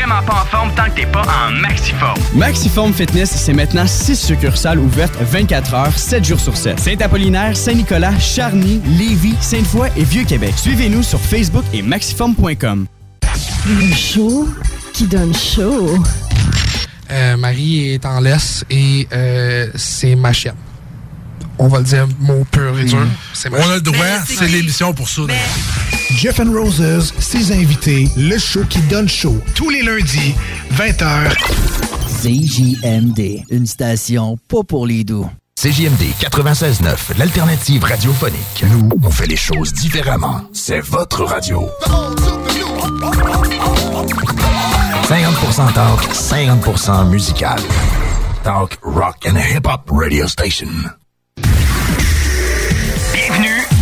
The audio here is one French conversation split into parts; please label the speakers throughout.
Speaker 1: vraiment pas en forme tant que t'es pas en maxiforme.
Speaker 2: Maxiform Fitness, c'est maintenant 6 succursales ouvertes 24 heures, 7 jours sur 7. Saint-Apollinaire, Saint-Nicolas, Charny, Lévis, Sainte-Foy et Vieux-Québec. Suivez-nous sur Facebook et maxiform.com.
Speaker 3: Le show qui donne chaud.
Speaker 4: Euh, Marie est en laisse et euh, c'est ma chienne. On va le dire mot pur et dur. Ma
Speaker 5: On a le droit,
Speaker 4: chienne.
Speaker 5: c'est l'émission pour ça. Jeff and Roses, ses invités, le show qui donne chaud, tous les lundis, 20h.
Speaker 6: CJMD, une station pas pour les doux.
Speaker 7: CJMD 96.9, l'alternative radiophonique. Nous, on fait les choses différemment. C'est votre radio. 50% talk, 50% musical. Talk, rock and hip-hop radio station.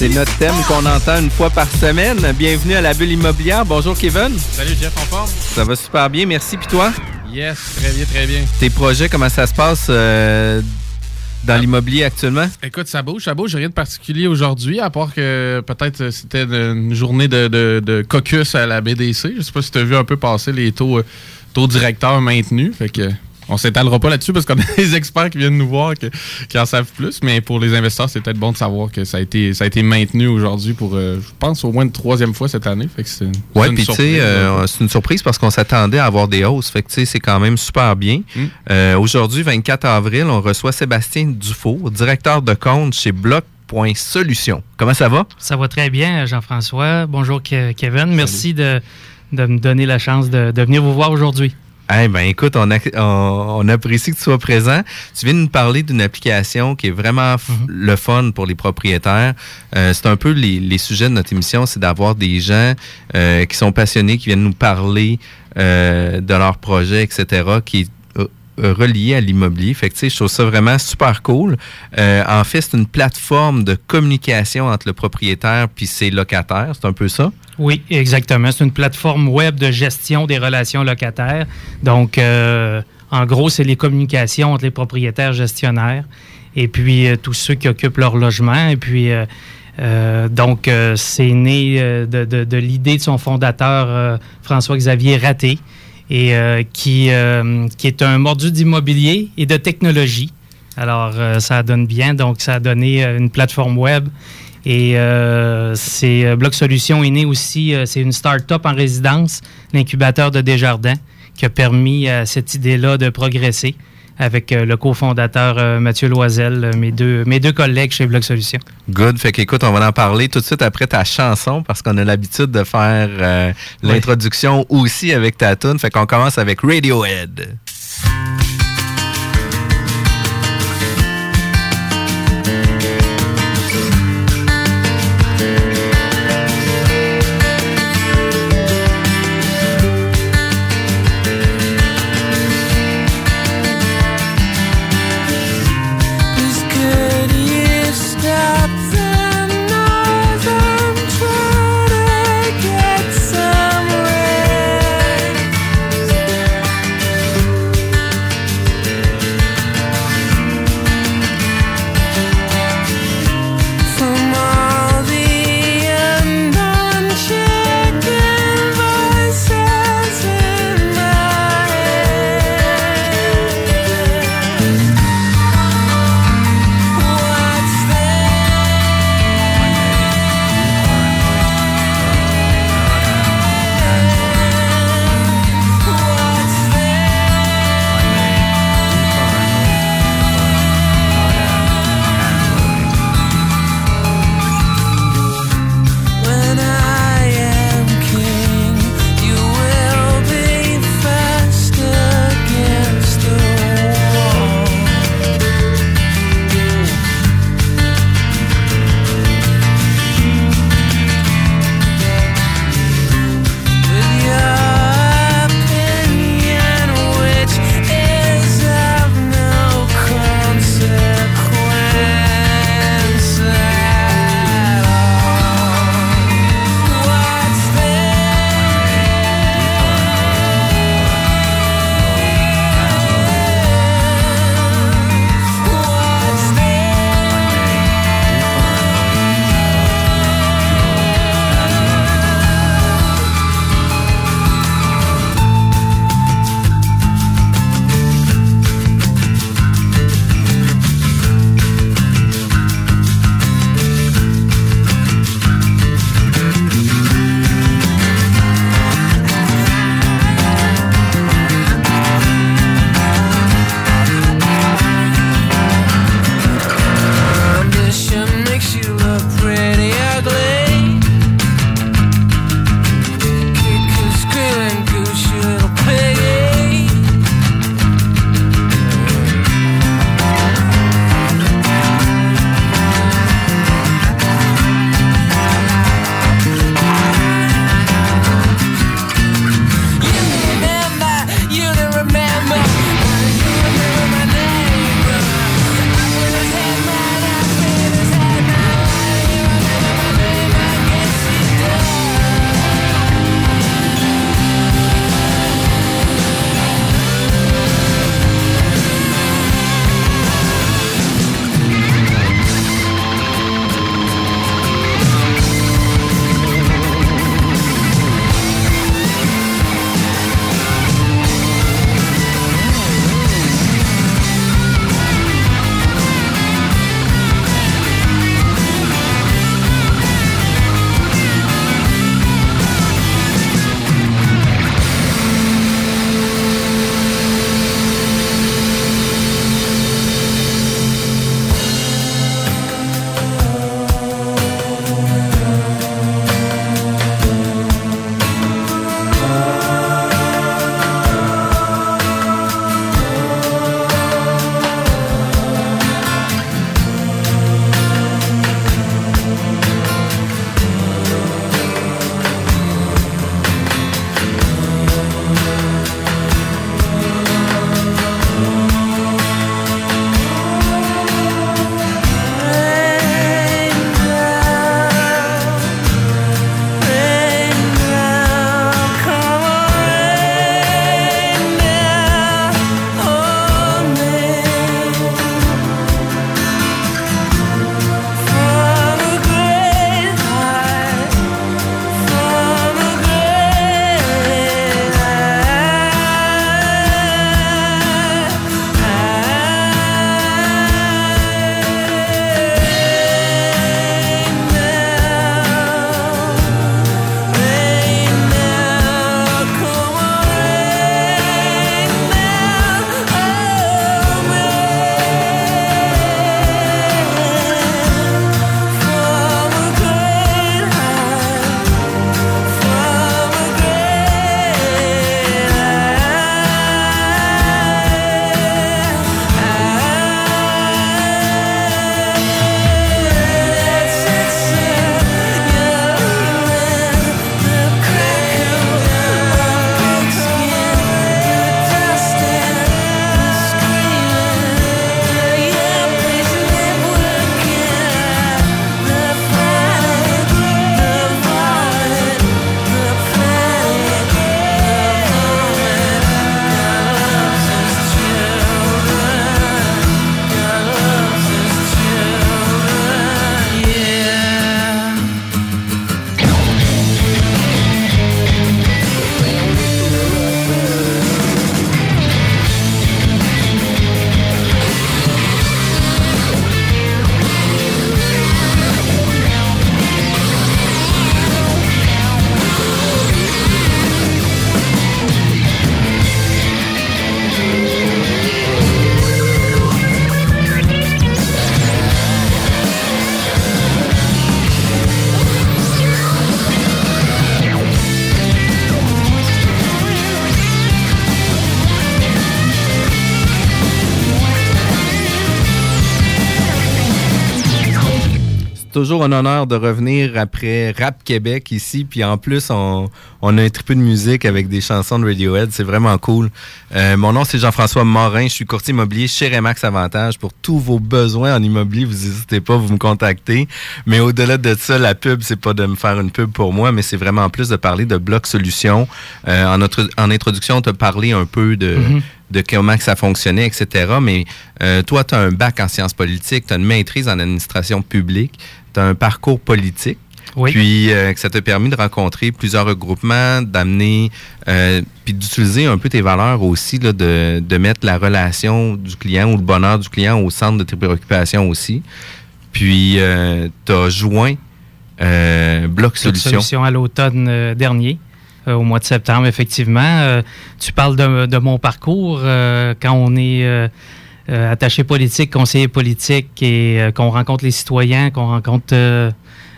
Speaker 8: C'est notre thème qu'on entend une fois par semaine. Bienvenue à la bulle immobilière. Bonjour Kevin.
Speaker 9: Salut Jeff, en forme?
Speaker 8: Ça va super bien, merci. Puis toi?
Speaker 9: Yes, très bien, très bien.
Speaker 8: Tes projets, comment ça se passe euh, dans l'immobilier actuellement?
Speaker 9: Écoute, ça bouge, ça bouge. Rien de particulier aujourd'hui, à part que peut-être c'était une journée de, de- de caucus à la BDC. Je sais pas si tu as vu un peu passer les taux, euh, taux directeurs maintenus. Fait que on s'étalera pas là-dessus parce qu'on a des experts qui viennent nous voir que- qui en savent plus. Mais pour les investisseurs, c'est peut-être bon de savoir que ça a été, ça a été maintenu aujourd'hui pour, euh, je pense, au moins une troisième fois cette année. Fait que c'est c'est
Speaker 8: Oui,
Speaker 9: une
Speaker 8: puis tu
Speaker 9: surprise,
Speaker 8: sais, euh, une surprise parce qu'on s'attendait à avoir des hausses. Fait que tu sais, c'est quand même super bien.
Speaker 9: Mm.
Speaker 8: Euh, Aujourd'hui, 24 avril, on reçoit Sébastien Dufault, directeur de compte chez Bloc.solution. Comment ça va?
Speaker 10: Ça va très bien, Jean-François. Bonjour, Ke- Kevin. Merci de, de me donner la chance de, de venir vous voir aujourd'hui.
Speaker 8: Eh ben écoute, on, a- on, on apprécie que tu sois présent. Tu viens de nous parler d'une application qui est vraiment f- le fun pour les propriétaires. Euh, c'est un peu les, les sujets de notre émission, c'est d'avoir des gens euh, qui sont passionnés, qui viennent nous parler euh, de leurs projets, etc., qui relié à l'immobilier. Fait tu sais, je trouve ça vraiment super cool. Euh, en fait, c'est une plateforme de communication entre le propriétaire puis ses locataires. C'est un peu ça?
Speaker 10: Oui, exactement. C'est une plateforme web de gestion des relations locataires. Donc, euh, en gros, c'est les communications entre les propriétaires gestionnaires et puis euh, tous ceux qui occupent leur logement. Et puis, euh, euh, donc, euh, c'est né euh, de, l'idée de son fondateur, euh, François-Xavier Raté, et euh, qui, euh, qui est un mordu d'immobilier et de technologie. Alors, euh, ça donne bien. Donc, ça a donné une plateforme web. Et c'est Bloc Solutions est né aussi, c'est une start-up en résidence, l'incubateur de Desjardins, qui a permis à cette idée-là de progresser avec euh, le cofondateur euh, Mathieu Loisel, euh, mes deux, mes deux collègues chez Bloc Solutions.
Speaker 8: Good. Fait qu'écoute, on va en parler tout de suite après ta chanson parce qu'on a l'habitude de faire euh, l'introduction aussi avec ta tune. Fait qu'on commence avec Radiohead. Toujours un honneur de revenir après Rap Québec ici. Puis en plus, on, on a un triple de musique avec des chansons de Radiohead. C'est vraiment cool. Euh, mon nom, c'est Jean-François Morin. Je suis courtier immobilier chez Remax Avantage. Pour tous vos besoins en immobilier, vous n'hésitez pas, vous me contactez. Mais au-delà de ça, la pub, c'est pas de me faire une pub pour moi, mais c'est vraiment en plus de parler de Bloc Solutions. Euh, en, notre, en introduction, tu as parlé un peu de...
Speaker 10: Mhm.
Speaker 8: De comment que ça fonctionnait, etc. Mais euh, toi, tu as un bac en sciences politiques, tu as une maîtrise en administration publique, tu as un parcours politique.
Speaker 10: Oui.
Speaker 8: Puis euh, que ça t'a permis de rencontrer plusieurs regroupements, d'amener, euh, puis d'utiliser un peu tes valeurs aussi, là, de, de mettre la relation du client ou le bonheur du client au centre de tes préoccupations aussi. Puis euh, tu as joint euh, Bloc
Speaker 10: Bloc
Speaker 8: Solutions.
Speaker 10: Solutions à l'automne euh, dernier, euh, au mois de septembre, effectivement. Euh, tu parles de, mon parcours euh, quand on est euh, euh, attaché politique, conseiller politique et euh, qu'on rencontre les citoyens, qu'on rencontre euh,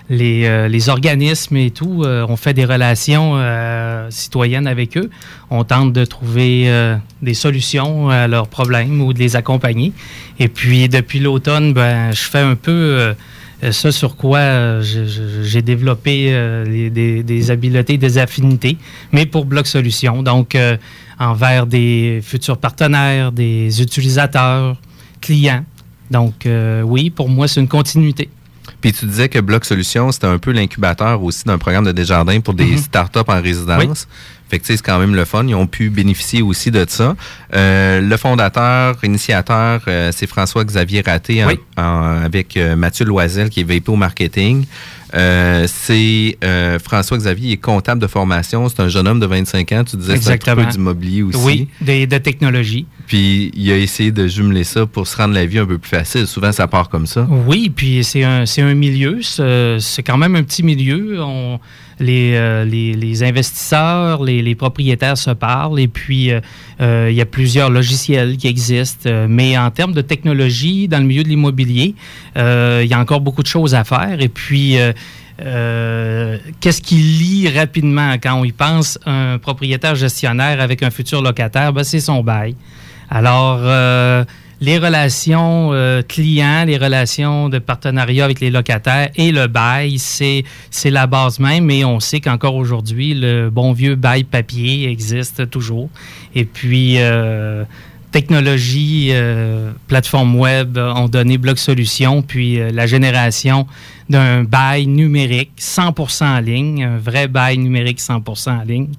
Speaker 10: les, euh, organismes et tout. euh, on fait des relations euh, citoyennes avec eux. On tente de trouver euh, des solutions à leurs problèmes ou de les accompagner. Et puis, depuis l'automne, ben, je fais un peu euh, ce sur quoi euh, j'ai développé euh, des, habiletés, des affinités, mais pour Bloc Solutions. Donc, euh, envers des futurs partenaires, des utilisateurs, clients. Donc, euh, oui, pour moi, c'est une continuité.
Speaker 8: Puis tu disais que Bloc Solutions, c'était un peu l'incubateur aussi d'un programme de Desjardins pour des
Speaker 10: Mhm.
Speaker 8: startups en résidence. Fait que c'est quand même le fun. Ils ont pu bénéficier aussi de ça. Euh, le fondateur, initiateur, euh, c'est François-Xavier Raté en-
Speaker 10: Oui.
Speaker 8: en- avec euh, Mathieu Loisel qui est VP au marketing. Euh, c'est euh, François-Xavier, il est comptable de formation. C'est un jeune homme de 25 ans. Tu disais que c'est un peu d'immobilier aussi.
Speaker 10: Oui, de technologie.
Speaker 8: Puis il a essayé de jumeler ça pour se rendre la vie un peu plus facile. Souvent, ça part comme ça.
Speaker 10: Oui, puis c'est un, un milieu, c'est c'est quand même un petit milieu. On, les, euh, les, les investisseurs, les, propriétaires se parlent et puis euh, euh, il y a plusieurs logiciels qui existent. Mais en termes de technologie, dans le milieu de l'immobilier, il y a encore beaucoup de choses à faire. Et puis, qu'est-ce qui lie rapidement quand on y pense un propriétaire gestionnaire avec un futur locataire? Ben, c'est son bail. Alors, les relations euh, clients, les relations de partenariat avec les locataires et le bail, c'est la base même. Et on sait qu'encore aujourd'hui, le bon vieux bail papier existe toujours. Et puis, euh, technologie, euh, plateforme web ont donné Bloc Solutions, puis la génération d'un bail numérique 100% en ligne, un vrai bail numérique 100% en ligne,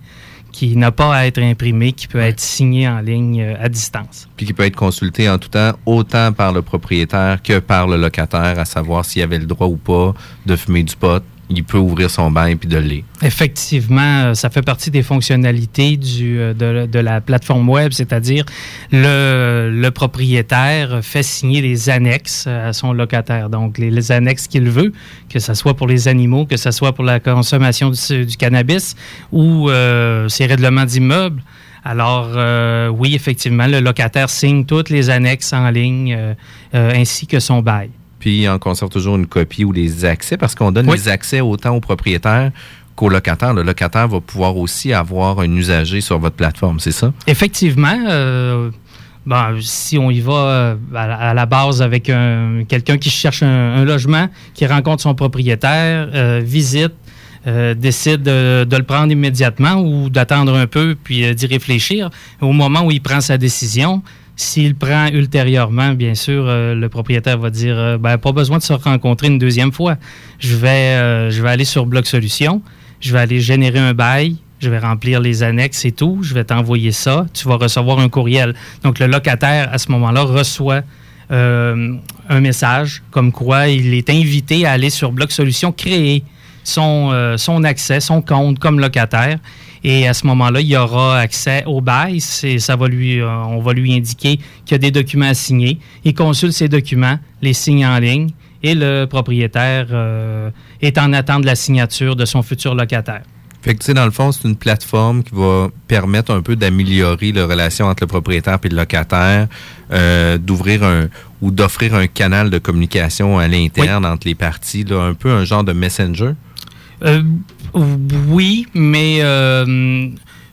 Speaker 10: qui n'a pas à être imprimé, qui peut être signé en ligne euh, à distance.
Speaker 8: puis qui peut être consulté en tout temps, autant par le propriétaire que par le locataire, à savoir s'il avait le droit ou pas de fumer du pot. Il peut ouvrir son bain puis de.
Speaker 10: Effectivement, euh, ça fait partie des fonctionnalités euh, de, la plateforme web, c'est-à-dire le, propriétaire fait signer les annexes euh, à son locataire. Donc, les, annexes qu'il veut, que ce soit pour les animaux, que ce soit pour la consommation du, cannabis ou euh, ses règlements d'immeubles. Alors, oui, effectivement, le locataire signe toutes les annexes en ligne ainsi que son bail.
Speaker 8: Puis en conserve toujours une copie ou les accès parce qu'on donne
Speaker 10: Oui.
Speaker 8: les accès autant au propriétaire qu'au locataire. Le locataire va pouvoir aussi avoir un usager sur votre plateforme, c'est ça?
Speaker 10: Effectivement, euh, bon, si on y va euh, à, la- base avec un- quelqu'un qui cherche un, un logement, qui rencontre son propriétaire, euh, visite, euh, décide de, de le prendre immédiatement ou d'attendre un peu puis d'y réfléchir, au moment où il prend sa décision, s'il prend ultérieurement, bien sûr, euh, le propriétaire va dire euh, ben, pas besoin de se rencontrer une deuxième fois. Je vais, euh, aller sur Bloc Solutions, je vais aller générer un bail, je vais remplir les annexes et tout, je vais t'envoyer ça, tu vas recevoir un courriel. Donc le locataire, à ce moment-là, reçoit un message comme quoi il est invité à aller sur Bloc Solutions, créer son accès, son compte comme locataire. Et à ce moment-là, il y aura accès au bail. Ça va lui, euh, on va lui indiquer qu'il y a des documents à signer. Il consulte ces documents, les signe en ligne, et le propriétaire euh, est en attente de la signature de son futur locataire.
Speaker 8: Fait que, tu sais, dans le fond, c'est une plateforme qui va permettre un peu d'améliorer la relation entre le propriétaire et le locataire, euh, d'ouvrir un ou d'offrir un canal de communication à l'interne entre les parties, là, un peu un genre de messenger.
Speaker 10: Euh, oui, mais euh,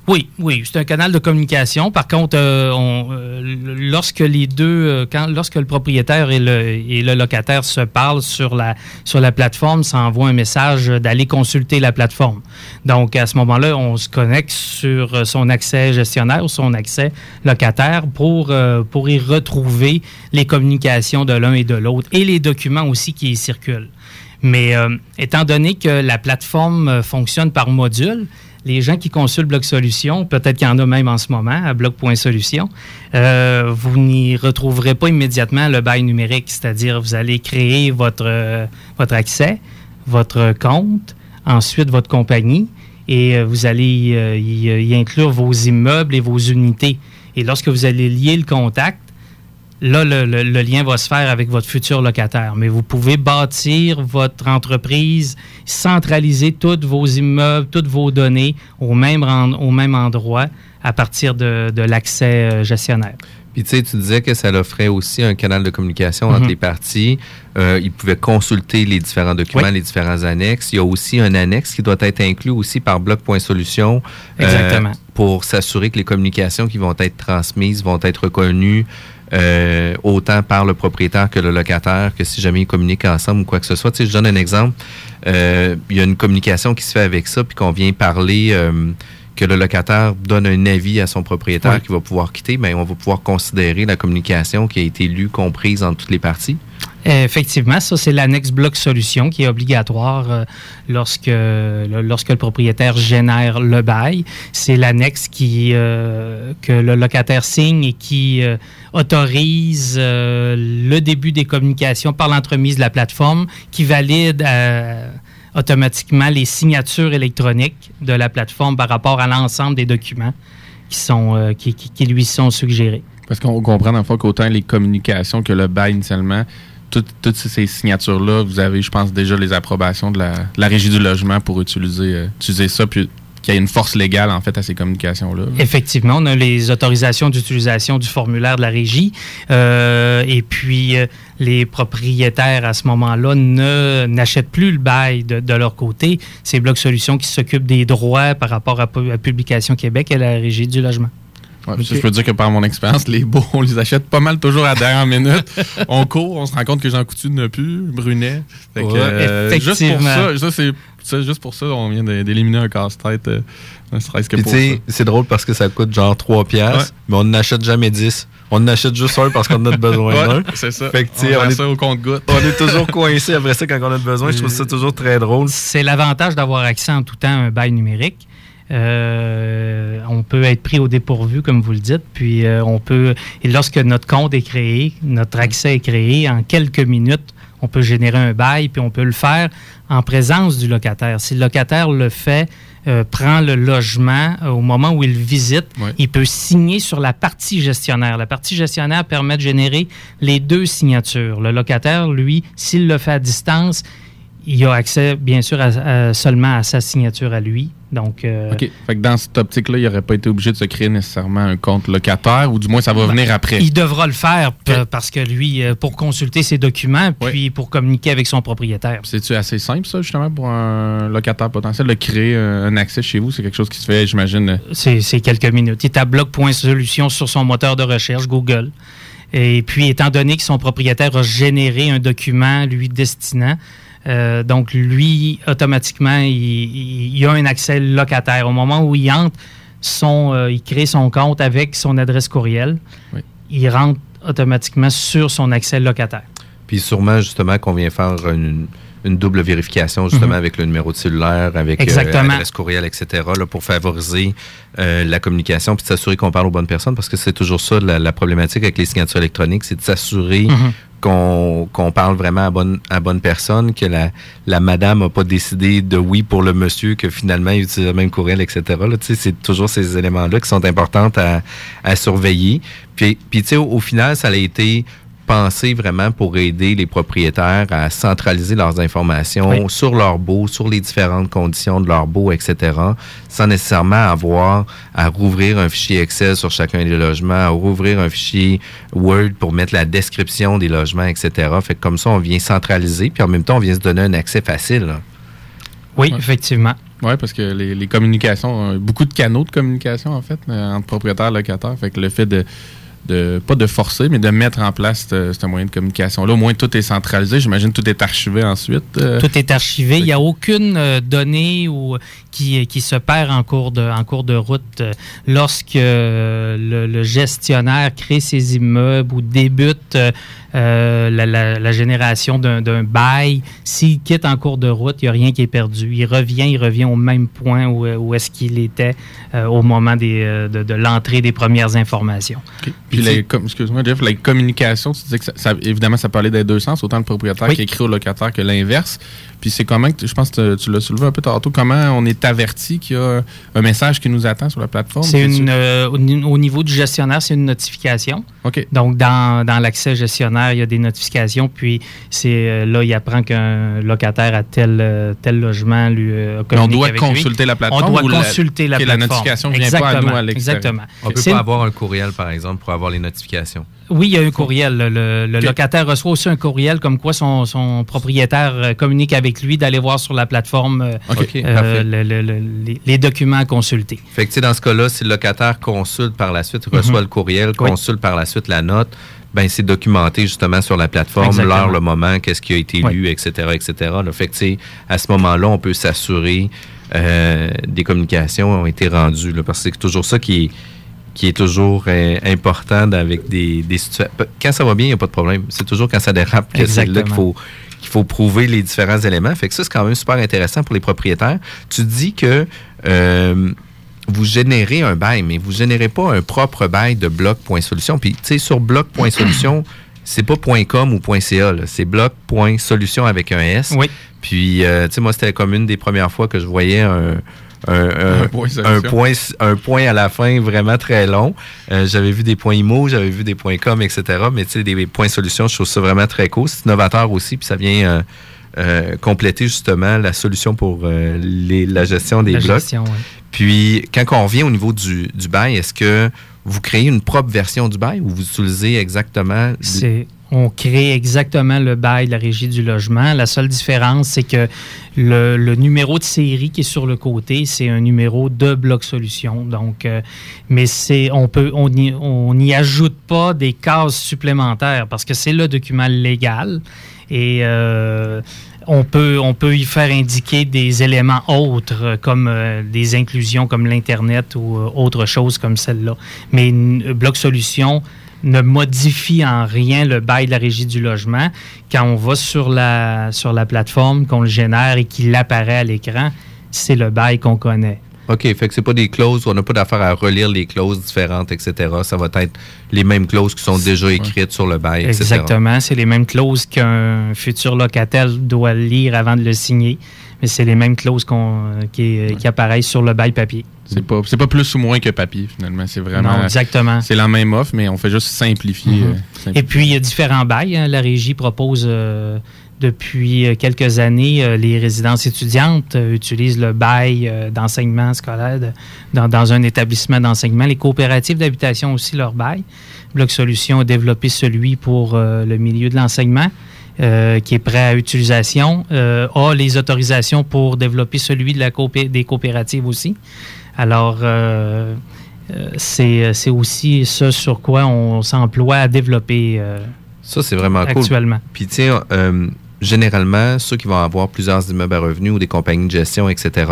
Speaker 10: Oui, oui, c'est un canal de communication. Par contre, euh, lorsque les deux, quand, lorsque le propriétaire et le, locataire se parlent sur la, sur la plateforme, ça envoie un message d'aller consulter la plateforme. Donc, à ce moment-là, on se connecte sur son accès gestionnaire ou son accès locataire pour, pour y retrouver les communications de l'un et de l'autre et les documents aussi qui y circulent. Mais euh, étant donné que la plateforme euh, fonctionne par module, les gens qui consultent Bloc Solution, peut-être qu'il y en a même en ce moment à bloc.solution, euh, vous n'y retrouverez pas immédiatement le bail numérique, c'est-à-dire vous allez créer votre, euh, votre accès, votre compte, ensuite votre compagnie, et vous allez y inclure vos immeubles et vos unités. Et lorsque vous allez lier le contact, là, le, le- le lien va se faire avec votre futur locataire. Mais vous pouvez bâtir votre entreprise, centraliser tous vos immeubles, toutes vos données au même, au même endroit à partir de, de l'accès euh, gestionnaire.
Speaker 8: Puis tu sais, tu disais que ça offrait aussi un canal de communication entre
Speaker 10: Mhm.
Speaker 8: les parties. Euh, ils pouvaient consulter les différents documents,
Speaker 10: Oui.
Speaker 8: les différents annexes. Il y a aussi un annexe qui doit être inclus aussi par bloc.solution euh,
Speaker 10: Exactement.
Speaker 8: pour s'assurer que les communications qui vont être transmises vont être reconnues euh, autant par le propriétaire que le locataire, que si jamais ils communiquent ensemble ou quoi que ce soit. Tu sais, je donne un exemple. Euh, il y a une communication qui se fait avec ça, puis qu'on vient parler... que le locataire donne un avis à son propriétaire
Speaker 10: Oui.
Speaker 8: qui va pouvoir quitter, mais on va pouvoir considérer la communication qui a été lue, comprise entre toutes les parties.
Speaker 10: Effectivement, ça, c'est l'annexe bloc solution qui est obligatoire euh, lorsque, le- lorsque le propriétaire génère le bail. C'est l'annexe qui, euh, que le locataire signe et qui euh, autorise le début des communications par l'entremise de la plateforme qui valide automatiquement les signatures électroniques de la plateforme par rapport à l'ensemble des documents qui, sont, euh, qui, qui- lui sont suggérés.
Speaker 9: Parce qu'on comprend le fond qu'autant les communications que le bail initialement, toutes, ces signatures-là, vous avez, je pense, déjà les approbations de la, la régie du logement pour utiliser, euh, utiliser ça, puis qu'il y ait une force légale, en fait, à ces communications-là.
Speaker 10: Effectivement, on a les autorisations d'utilisation du formulaire de la régie. euh, et puis, euh, les propriétaires, à ce moment-là, ne n'achètent plus le bail de, de leur côté. C'est Bloc Solutions qui s'occupe des droits par rapport à, à Publication Québec et la régie du logement.
Speaker 9: Ouais, puis ça, Je peux dire que par mon expérience, les beaux, on les achète pas mal toujours à la dernière minute. on court, on se rend compte que Jean Coutu n'a plus, Brunet. Fait que,
Speaker 10: Ouais,
Speaker 9: euh, juste pour
Speaker 10: effectivement.
Speaker 9: ça, ça, c'est, ça, juste pour ça, on vient d'éliminer un casse-tête, euh,
Speaker 8: c'est drôle parce que ça coûte genre 3 piastres,
Speaker 9: Ouais.
Speaker 8: mais on n'achète jamais 10. On n'achète juste un parce qu'on a besoin
Speaker 9: Ouais,
Speaker 8: d'un.
Speaker 9: c'est ça.
Speaker 8: Fait que,
Speaker 9: On
Speaker 8: est,
Speaker 9: ça au
Speaker 8: on est toujours coincé après ça quand on a besoin. Je trouve ça toujours très drôle.
Speaker 10: C'est l'avantage d'avoir accès en tout temps à un bail numérique. Euh, on peut être pris au dépourvu, comme vous le dites, puis euh, on peut, et lorsque notre compte est créé, notre accès est créé, en quelques minutes, on peut générer un bail, puis on peut le faire en présence du locataire. Si le locataire le fait, euh, prend le logement euh, au moment où il visite, il peut signer sur la partie gestionnaire. La partie gestionnaire permet de générer les deux signatures. Le locataire, lui, s'il le fait à distance, il a accès, bien sûr, à- à- seulement à sa signature à lui. Donc, euh,
Speaker 9: OK. Fait que dans cette optique-là, il n'aurait pas été obligé de se créer nécessairement un compte locataire, ou du moins, ça va venir après?
Speaker 10: il devra le faire p- parce que lui, euh, pour consulter ses documents, puis pour communiquer avec son propriétaire.
Speaker 9: C'est-tu assez simple, ça, justement, pour un locataire potentiel, de créer un, accès chez vous? C'est quelque chose qui se fait, j'imagine. euh,
Speaker 10: C'est c'est quelques minutes. Il est à bloc.solution sur son moteur de recherche, Google. Et puis, étant donné que son propriétaire a généré un document lui destinant, euh, donc lui, automatiquement, il, il- il a un accès locataire. Au moment où il entre, son, euh, il crée son compte avec son adresse courriel.
Speaker 9: Oui.
Speaker 10: Il rentre automatiquement sur son accès locataire.
Speaker 8: Puis sûrement, justement, qu'on vient faire une, une double vérification, justement,
Speaker 10: Mhm.
Speaker 8: avec le numéro de cellulaire, avec euh,
Speaker 10: Exactement.
Speaker 8: adresse courriel, etc., là, pour favoriser euh, la communication, puis s'assurer qu'on parle aux bonnes personnes, parce que c'est toujours ça, la, la problématique avec les signatures électroniques, c'est de s'assurer
Speaker 10: Mhm.
Speaker 8: Qu'on qu'on parle vraiment à bonne, à bonne personne, que la, la madame n'a pas décidé de oui pour le monsieur, que finalement il utilise le même courriel, etc. C'est toujours ces éléments-là qui sont importants à, à surveiller. Puis, puis tu sais, au, au final, ça a été pensé vraiment pour aider les propriétaires à centraliser leurs informations
Speaker 10: Oui.
Speaker 8: sur leur beau, sur les différentes conditions de leur beau, etc., sans nécessairement avoir à rouvrir un fichier Excel sur chacun des logements, à rouvrir un fichier Word pour mettre la description des logements, etc. Fait que comme ça, on vient centraliser, puis en même temps, on vient se donner un accès facile. là.
Speaker 10: Oui, effectivement.
Speaker 9: Oui, parce que les, les communications, euh, beaucoup de canaux de communication, en fait, euh, entre propriétaires et locataires. Fait que le fait de, de, pas de forcer, mais de mettre en place ce, moyen de communication-là, au moins tout est centralisé. J'imagine que tout est archivé ensuite. euh.
Speaker 10: Tout est archivé. Il n'y a aucune euh, donnée ou, qui, qui se perd en cours de, en cours de route. Euh, Lorsque le, le gestionnaire crée ses immeubles ou débute euh, euh, la, la- la génération d'un bail, s'il quitte en cours de route, il n'y a rien qui est perdu. Il revient, il revient au même point où, où est-ce qu'il était euh, au moment des, euh, de, de l'entrée des premières informations.
Speaker 9: Puis, excuse-moi, Jeff, la communication, tu disais que ça, ça- évidemment, ça parlait des deux sens, autant le propriétaire
Speaker 10: Oui.
Speaker 9: qui écrit au locataire que l'inverse. Puis c'est comment, je pense que tu l'as soulevé un peu tantôt, comment on est averti qu'il y a un message qui nous attend sur la plateforme?
Speaker 10: C'est une,
Speaker 9: tu-
Speaker 10: euh, au ni- au niveau du gestionnaire, c'est une notification.
Speaker 9: OK.
Speaker 10: Donc, dans, dans l'accès gestionnaire, il y a des notifications. Puis, c'est euh, là, il apprend qu'un locataire a tel, euh, tel logement lui euh,
Speaker 9: Mais on doit
Speaker 10: avec lui.
Speaker 9: consulter la plateforme
Speaker 10: On doit
Speaker 9: ou la-
Speaker 10: consulter la
Speaker 9: la
Speaker 10: plateforme.
Speaker 9: notification vient pas à nous
Speaker 10: Exactement,
Speaker 9: à.
Speaker 10: Exactement.
Speaker 8: On peut pas
Speaker 10: une-
Speaker 8: avoir un courriel, par exemple, pour avoir les notifications.
Speaker 10: oui, il y a un courriel. Le, le- le locataire reçoit aussi un courriel comme quoi son, son propriétaire communique avec lui d'aller voir sur la plateforme
Speaker 8: OK,
Speaker 10: euh,
Speaker 8: parfait.
Speaker 10: le- le- le- les, documents à consulter.
Speaker 8: Fait que, tu sais, dans ce cas-là, si le locataire consulte par la suite, reçoit
Speaker 10: Mhm.
Speaker 8: le courriel,
Speaker 10: Oui.
Speaker 8: consulte par la suite la note, ben c'est documenté justement sur la plateforme, l'heure, le moment, qu'est-ce qui a été
Speaker 10: Oui.
Speaker 8: lu, etc., etc. Là, fait que, tu sais, à ce moment-là, on peut s'assurer euh, des communications ont été rendues, là, parce que c'est toujours ça qui est qui est toujours euh, important avec des, des situations. Quand ça va bien, il n'y a pas de problème. C'est toujours quand ça dérape que c'est là qu'il faut, qu'il faut prouver les différents éléments. Fait que ça, c'est quand même super intéressant pour les propriétaires. Tu dis que euh, vous générez un bail, mais vous générez pas un propre bail de bloc.solution. Puis, tu sais, sur bloc.solution, c'est pas .com ou .ca, c'est bloc.solution avec un S.
Speaker 10: Oui.
Speaker 8: Puis, euh, tu sais, moi, c'était comme une des premières fois que je voyais un, un, un-
Speaker 9: Un point
Speaker 8: un point, un point à la fin vraiment très long. Euh, j'avais vu des points IMO, j'avais vu des points com, etc. Mais tu sais, des points solutions, je trouve ça vraiment très cool. C'est innovateur aussi, puis ça vient euh, euh, compléter justement la solution pour euh, les- la gestion des
Speaker 10: La
Speaker 8: blocs.
Speaker 10: gestion.
Speaker 8: Puis, quand on revient au niveau du, du bail, est-ce que vous créez une propre version du bail ou vous utilisez exactement...
Speaker 10: C'est, on crée exactement le bail de la régie du logement. La seule différence, c'est que le, le numéro de série qui est sur le côté, c'est un numéro de bloc solution. Donc, euh, mais c'est, on peut, on n'y on n'y ajoute pas des cases supplémentaires parce que c'est le document légal et euh, on peut, on peut y faire indiquer des éléments autres, euh, comme euh, des inclusions comme l'Internet ou euh, autre chose comme celle-là. Mais Bloc Solution ne modifie en rien le bail de la régie du logement. Quand on va sur la, sur la plateforme, qu'on le génère et qu'il apparaît à l'écran, c'est le bail qu'on connaît.
Speaker 8: OK, fait que c'est pas des clauses, on n'a pas d'affaire à relire les clauses différentes, etc. Ça va être les mêmes clauses qui sont déjà écrites sur le bail, etc.
Speaker 10: Exactement. C'est les mêmes clauses qu'un futur locataire doit lire avant de le signer. Mais c'est les mêmes clauses qu'on, qui, qui apparaissent sur le bail papier.
Speaker 9: C'est pas, c'est pas plus ou moins que papier, finalement. C'est vraiment.
Speaker 10: Non, exactement.
Speaker 9: C'est la même offre, mais on fait juste simplifier.
Speaker 10: Mhm.
Speaker 9: euh, simplifier.
Speaker 10: Et puis, il y a différents bails. hein. La régie propose euh, depuis euh, quelques années, euh, les résidences étudiantes euh, utilisent le bail d'enseignement scolaire de- dans, dans un établissement d'enseignement. Les coopératives d'habitation aussi leur bail. Bloc Solution a développé celui pour euh, le milieu de l'enseignement. euh, qui est prêt à utilisation, euh, a les autorisations pour développer celui de la coopé- des coopératives aussi. Alors, c'est aussi ce sur quoi on s'emploie à développer
Speaker 8: Ça, c'est vraiment cool.
Speaker 10: actuellement.
Speaker 8: Puis, euh, généralement, ceux qui vont avoir plusieurs immeubles à revenus ou des compagnies de gestion, etc.,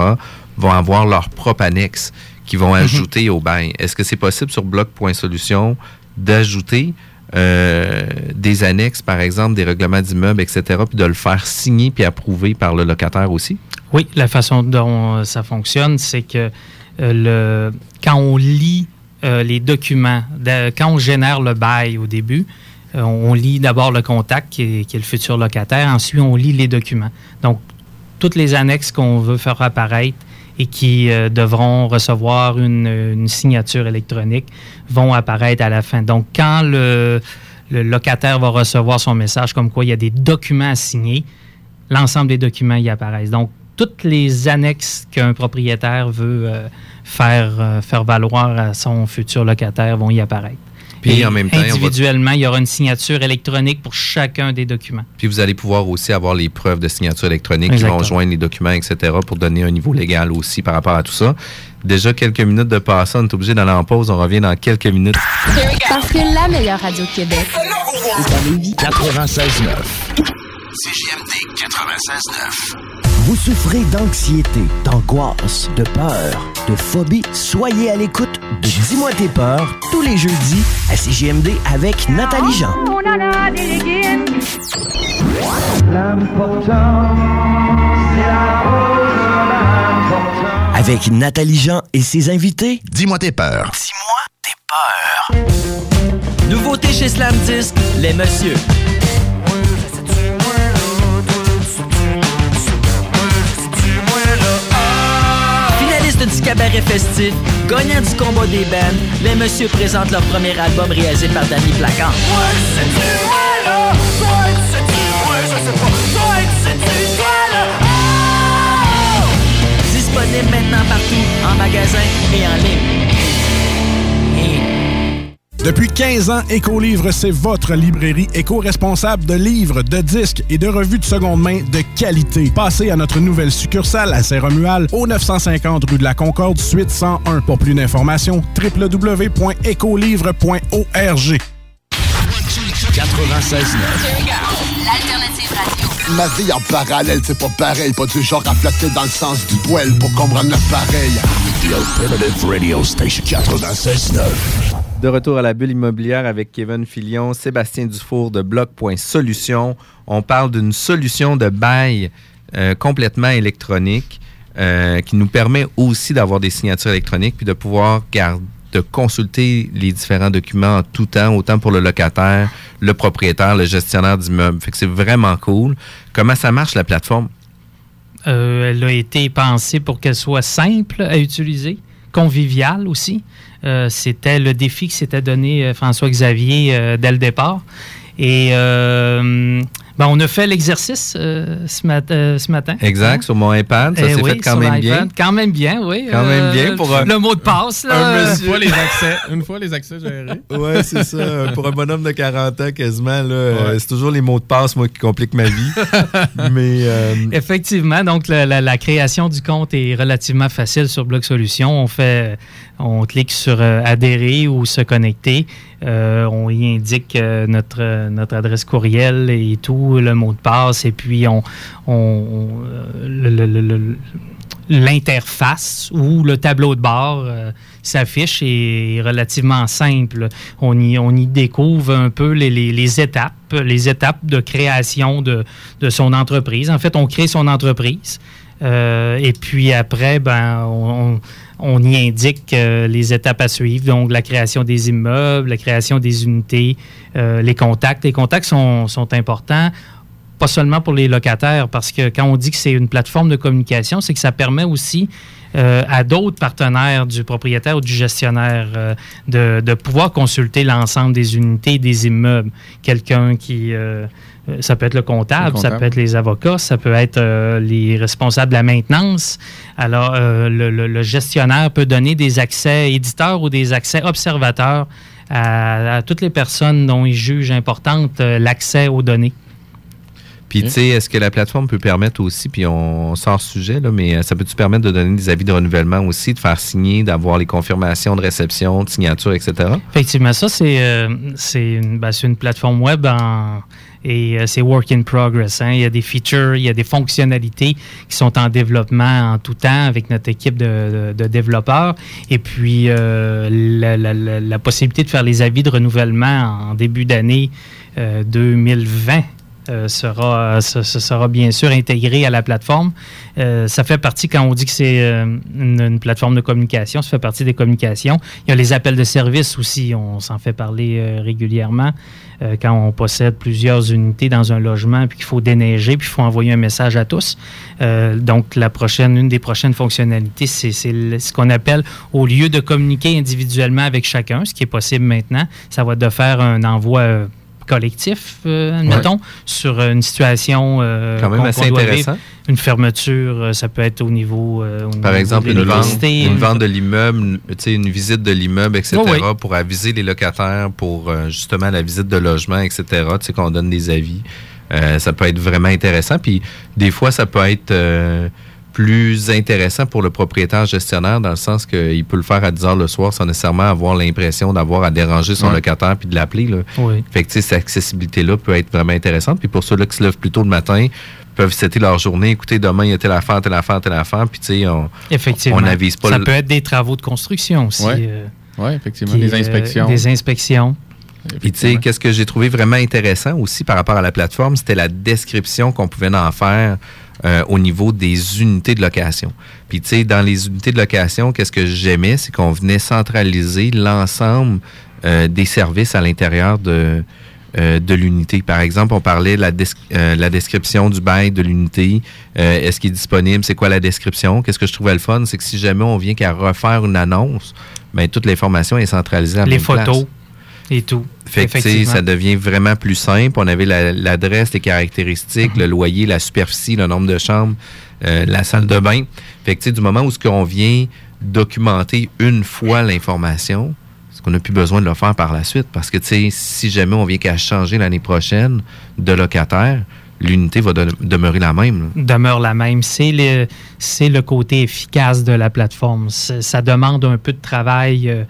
Speaker 8: vont avoir leur propre annexe qui vont
Speaker 10: Mhm.
Speaker 8: ajouter au bail. Est-ce que c'est possible sur bloc.solution d'ajouter euh, des annexes, par exemple, des règlements d'immeubles, etc., puis de le faire signer puis approuver par le locataire aussi?
Speaker 10: Oui, la façon dont euh, ça fonctionne, c'est que euh, le, quand on lit euh, les documents, de- quand on génère le bail au début, euh, on lit d'abord le contact qui est, le futur locataire, ensuite on lit les documents. Donc, toutes les annexes qu'on veut faire apparaître et qui euh, devront recevoir une, signature électronique vont apparaître à la fin. Donc, quand le, locataire va recevoir son message comme quoi il y a des documents à signer, l'ensemble des documents y apparaissent. Donc, toutes les annexes qu'un propriétaire veut euh, faire valoir à son futur locataire vont y apparaître.
Speaker 8: Puis
Speaker 10: Et
Speaker 8: en même temps, va-
Speaker 10: individuellement, il y aura une signature électronique pour chacun des documents.
Speaker 8: Puis vous allez pouvoir aussi avoir les preuves de signature électronique qui vont joindre les documents, etc., pour donner un niveau légal aussi par rapport à tout ça. Déjà quelques minutes de passé, on est obligé d'aller en pause. On revient dans quelques minutes.
Speaker 11: Parce que la meilleure radio de Québec est à Lévis.
Speaker 7: 96.9.
Speaker 12: CJMD 96.9.
Speaker 6: Vous souffrez d'anxiété, d'angoisse, de peur, de phobie? Soyez à l'écoute de Dis-moi tes peurs tous les jeudis à CGMD avec Nathalie Jean. Avec Nathalie Jean et ses invités.
Speaker 7: Dis-moi tes peurs.
Speaker 13: Nouveauté chez Slam Disc, les messieurs. Cabaret festif, gagnant du combat des bands, les messieurs présentent leur premier album réalisé par Danny Placan. Disponible maintenant partout, en magasin et en ligne.
Speaker 5: Depuis 15 ans, Écolivre, c'est votre librairie éco-responsable de livres, de disques et de revues de seconde main de qualité. Passez à notre nouvelle succursale à Saint-Romuald, au 950 rue de la Concorde, suite 101. Pour plus d'informations, www.écolivre.org.
Speaker 7: 96.9.
Speaker 14: L'alternative radio.
Speaker 15: Ma vie en parallèle, c'est pas pareil. Pas du genre à flatter dans le sens du poil pour comprendre le pareil.
Speaker 7: The Alternative Radio Station 96.9.
Speaker 8: De retour à la bulle immobilière avec Kevin Filion, Sébastien Dufour de Bloc.solution. On parle d'une solution de bail euh, complètement électronique euh, qui nous permet aussi d'avoir des signatures électroniques puis de pouvoir de consulter les différents documents en tout temps, autant pour le locataire, le propriétaire, le gestionnaire d'immeuble. Fait c'est vraiment cool. Comment ça marche la plateforme?
Speaker 10: Euh, elle a été pensée pour qu'elle soit simple à utiliser, conviviale aussi. Euh, c'était le défi que s'était donné euh, François Xavier euh, dès le départ. Et ben, on a fait l'exercice euh, ce, mat- euh, ce matin.
Speaker 8: Exact, sur mon iPad. Ça
Speaker 10: Eh
Speaker 8: s'est
Speaker 10: oui,
Speaker 8: fait quand même bien.
Speaker 10: Quand même bien, oui.
Speaker 8: Quand même bien pour un-
Speaker 10: le mot de passe. Là,
Speaker 8: un
Speaker 10: euh.
Speaker 9: Une fois les accès, une fois les accès gérés.
Speaker 8: Ouais, c'est ça. Pour un bonhomme de 40 ans, quasiment, là, euh, c'est toujours les mots de passe, moi, qui compliquent ma vie. Mais euh,
Speaker 10: Effectivement, donc la, la- la création du compte est relativement facile sur Bloc Solutions. On fait, on clique sur euh, adhérer ou se connecter. Euh, on y indique euh, notre, euh, notre adresse courriel et tout, le mot de passe, et puis on, on- l'interface ou le tableau de bord s'affiche est relativement simple. On y, on y découvre un peu les, les- étapes, les étapes de création de, de son entreprise. En fait, on crée son entreprise. et puis après, ben, on- on y indique les étapes à suivre, donc la création des immeubles, la création des unités, euh, les contacts. Les contacts sont, sont importants pas seulement pour les locataires, parce que quand on dit que c'est une plateforme de communication, c'est que ça permet aussi euh, à d'autres partenaires du propriétaire ou du gestionnaire euh, de, de pouvoir consulter l'ensemble des unités, des immeubles. Quelqu'un qui... euh, ça peut être le comptable,
Speaker 9: Le
Speaker 10: ça peut être les avocats, ça peut être les responsables de la maintenance. Alors, le, le- le gestionnaire peut donner des accès éditeurs ou des accès observateurs à, à toutes les personnes dont il juge importante l'accès aux données.
Speaker 8: Puis, tu sais, est-ce que la plateforme peut permettre aussi, puis on sort sujet, là, mais euh, ça peut-tu permettre de donner des avis de renouvellement aussi, de faire signer, d'avoir les confirmations de réception, de signature, etc.?
Speaker 10: Effectivement, ça, c'est euh, c'est une, ben, c'est une plateforme web en- et euh, c'est work in progress. hein. Il y a des features, il y a des fonctionnalités qui sont en développement en tout temps avec notre équipe de, de- de développeurs. Et puis, euh, la, la- la- la possibilité de faire les avis de renouvellement en début d'année euh, 2020 euh, sera, ce, sera bien sûr intégré à la plateforme. Euh, ça fait partie, quand on dit que c'est euh, une, plateforme de communication, ça fait partie des communications. Il y a les appels de service aussi, on s'en fait parler régulièrement. Quand on possède plusieurs unités dans un logement, puis qu'il faut déneiger, puis il faut envoyer un message à tous. Donc, la prochaine, une des prochaines fonctionnalités, c'est ce qu'on appelle, au lieu de communiquer individuellement avec chacun, ce qui est possible maintenant, ça va être de faire un envoi collectif, euh, admettons, sur une situation euh,
Speaker 8: Quand même assez intéressant.
Speaker 10: vivre. Une fermeture, euh, ça peut être au niveau, euh, au
Speaker 8: Par
Speaker 10: niveau
Speaker 8: exemple,
Speaker 10: de
Speaker 8: une vente, une vente de l'immeuble, une visite de l'immeuble, etc., pour aviser les locataires pour euh, justement la visite de logement, etc., tu sais, qu'on donne des avis. Euh, ça peut être vraiment intéressant. Puis des fois, ça peut être euh, plus intéressant pour le propriétaire gestionnaire dans le sens qu'il peut le faire à 10 heures le soir sans nécessairement avoir l'impression d'avoir à déranger son
Speaker 10: Ouais.
Speaker 8: locataire puis de l'appeler. là.
Speaker 10: Oui.
Speaker 8: Fait que cette accessibilité-là peut être vraiment intéressante. Puis pour ceux-là qui se lèvent plus tôt le matin, peuvent setter leur journée. Écoutez, demain, il y a telle affaire, telle affaire, telle affaire. Puis tu sais, on
Speaker 10: Effectivement.
Speaker 8: on n'avise pas
Speaker 10: ça
Speaker 8: le-
Speaker 10: peut être des travaux de construction aussi.
Speaker 8: Ouais.
Speaker 10: euh,
Speaker 9: Oui, effectivement. Des
Speaker 10: euh,
Speaker 9: inspections.
Speaker 10: des inspections.
Speaker 8: Puis tu sais, qu'est-ce que j'ai trouvé vraiment intéressant aussi par rapport à la plateforme, c'était la description qu'on pouvait en faire euh, au niveau des unités de location. Puis tu sais, dans les unités de location, qu'est-ce que j'aimais, c'est qu'on venait centraliser l'ensemble euh, des services à l'intérieur de euh, de l'unité. Par exemple, on parlait de la, des- euh, la description du bail de l'unité. Euh, Est-ce qu'il est disponible? C'est quoi la description? Qu'est-ce que je trouvais le fun? C'est que si jamais on vient qu'à refaire une annonce, ben, toute l'information est centralisée à la
Speaker 10: Les
Speaker 8: même place.
Speaker 10: photos et tout.
Speaker 8: Fait que, ça devient vraiment plus simple. On avait la- l'adresse, les caractéristiques, le loyer, la superficie, le nombre de chambres, euh, la salle de bain. Fait que, du moment où ce qu'on vient documenter une fois l'information, est-ce qu'on n'a plus besoin de le faire par la suite? Parce que, si jamais on vient qu'à changer l'année prochaine de locataire, l'unité va de- demeurer la même. là.
Speaker 10: demeure la même. C'est le, le côté efficace de la plateforme. Ça demande un peu de travail, euh,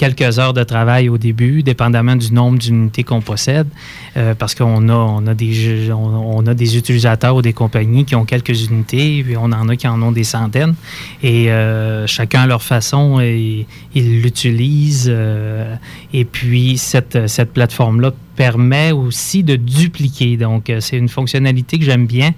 Speaker 10: quelques heures de travail au début, dépendamment du nombre d'unités qu'on possède, euh, parce qu'on a, on a, des, on, a des utilisateurs ou des compagnies qui ont quelques unités, puis on en a qui en ont des centaines, et euh, chacun à leur façon, et, ils l'utilisent. euh, et puis, cette, cette plateforme-là permet aussi de dupliquer. Donc, c'est une fonctionnalité que j'aime bien.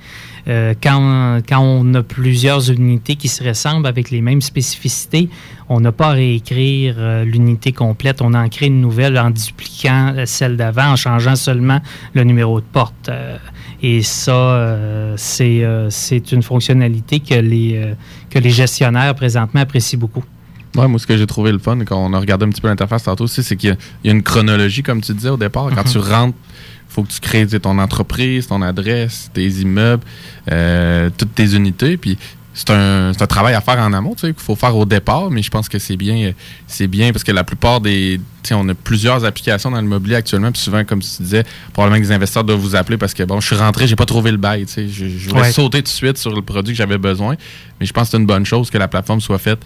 Speaker 10: Euh, quand, quand on a plusieurs unités qui se ressemblent avec les mêmes spécificités, on n'a pas à réécrire euh, l'unité complète. On en crée une nouvelle en dupliquant euh, celle d'avant, en changeant seulement le numéro de porte. Euh, et ça, c'est une fonctionnalité que les, que les gestionnaires présentement apprécient beaucoup.
Speaker 9: Ouais, moi, ce que j'ai trouvé le fun, quand on a regardé un petit peu l'interface tantôt aussi, c'est qu'il y a- il y, a une chronologie, comme tu disais au départ. Quand
Speaker 10: Mhm.
Speaker 9: tu rentres, faut que tu crées ton entreprise, ton adresse, tes immeubles, euh, toutes tes unités. Puis c'est un, travail à faire en amont, tu sais, qu'il faut faire au départ, mais je pense que c'est bien, c'est bien parce que la plupart des. tu sais, on a plusieurs applications dans l'immobilier actuellement, puis souvent, comme tu disais, probablement que les investisseurs doivent vous appeler parce que bon, je suis rentré, j'ai pas trouvé le bail, tu sais, je, je voulais
Speaker 10: Ouais.
Speaker 9: sauter tout de suite sur le produit que j'avais besoin. Mais je pense que c'est une bonne chose que la plateforme soit faite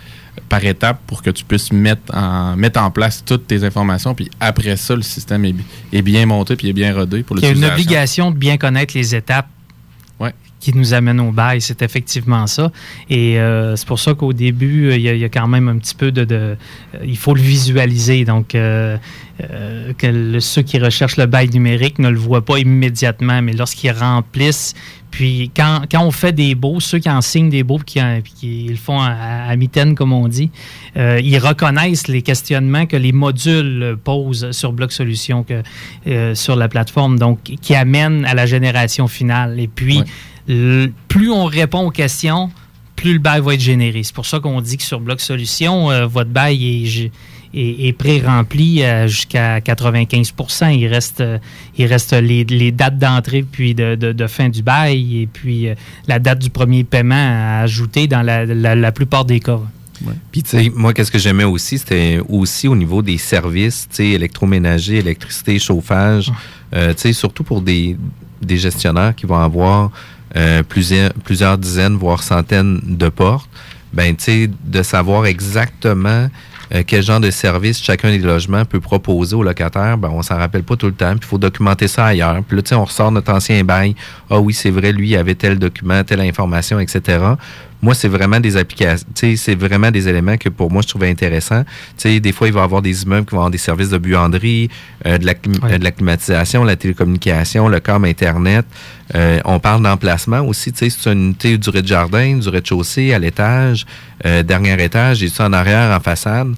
Speaker 9: par étapes pour que tu puisses mettre en, mettre en place toutes tes informations, puis après ça, le système est, est bien monté puis est bien rodé pour
Speaker 10: Il y a une obligation de bien connaître les étapes. Qui nous amènent au bail. C'est effectivement ça. Et euh, c'est pour ça qu'au début, euh, il y, a- quand même un petit peu de... euh, il faut le visualiser. Donc, euh, que le- ceux qui recherchent le bail numérique ne le voient pas immédiatement, mais lorsqu'ils remplissent, puis quand, quand on fait des baux, ceux qui en signent des baux, puis qui, qui le font à, à mitaine, comme on dit, euh, ils reconnaissent les questionnements que les modules euh, posent sur Bloc Solutions, que, euh, sur la plateforme, donc qui amènent à la génération finale. Et puis, le- plus on répond aux questions, plus le bail va être généré. C'est pour ça qu'on dit que sur Bloc Solutions, euh, votre bail est, est, est pré-rempli euh, jusqu'à 95 Il reste, euh, il reste les, les dates d'entrée puis de, de- de fin du bail et puis euh, la date du premier paiement à ajouter dans la, la- la plupart des cas.
Speaker 8: Puis, tu sais, moi, qu'est-ce que j'aimais aussi, c'était aussi au niveau des services, tu sais, électroménager, électricité, chauffage, euh, tu sais, surtout pour des, des gestionnaires qui vont avoir euh, plusieurs, plusieurs dizaines, voire centaines de portes, ben, tu sais, de savoir exactement euh, quel genre de service chacun des logements peut proposer aux locataires, ben, on s'en rappelle pas tout le temps, puis il faut documenter ça ailleurs. Puis là, tu sais, on ressort notre ancien bail. Ah oui, c'est vrai, lui, il avait tel document, telle information, etc. Moi, c'est vraiment des applications, c'est vraiment des éléments que pour moi, je trouvais intéressants. Des fois, il va y avoir des immeubles qui vont avoir des services de buanderie, euh, de, la, euh, de la climatisation, la télécommunication, le câble Internet. Euh, on parle d'emplacement aussi, c'est une unité du rez-de-jardin, du rez-de-chaussée, à l'étage, euh, dernier étage, et ça en arrière, en façade.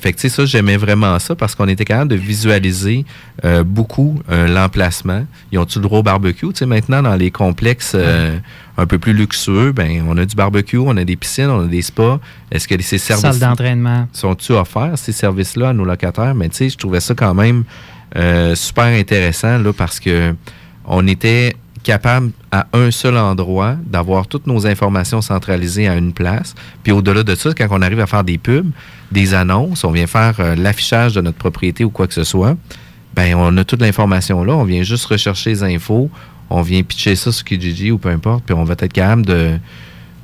Speaker 8: Fait que, ça, j'aimais vraiment ça parce qu'on était capable de visualiser euh, beaucoup euh, l'emplacement. Ils ont-tu le droit au barbecue? Tu sais, maintenant, dans les complexes euh, un peu plus luxueux, ben on a du barbecue, on a des piscines, on a des spas. Est-ce que ces services
Speaker 10: d'entraînement.
Speaker 8: sont-tu offerts ces services-là à nos locataires? Mais tu sais, je trouvais ça quand même super intéressant là parce que on était capable à un seul endroit d'avoir toutes nos informations centralisées à une place. Puis au-delà de ça, quand on arrive à faire des pubs, des annonces, on vient faire euh, l'affichage de notre propriété ou quoi que ce soit, ben on a toute l'information là, on vient juste rechercher les infos, on vient pitcher ça sur Kijiji ou peu importe, puis on va être capable de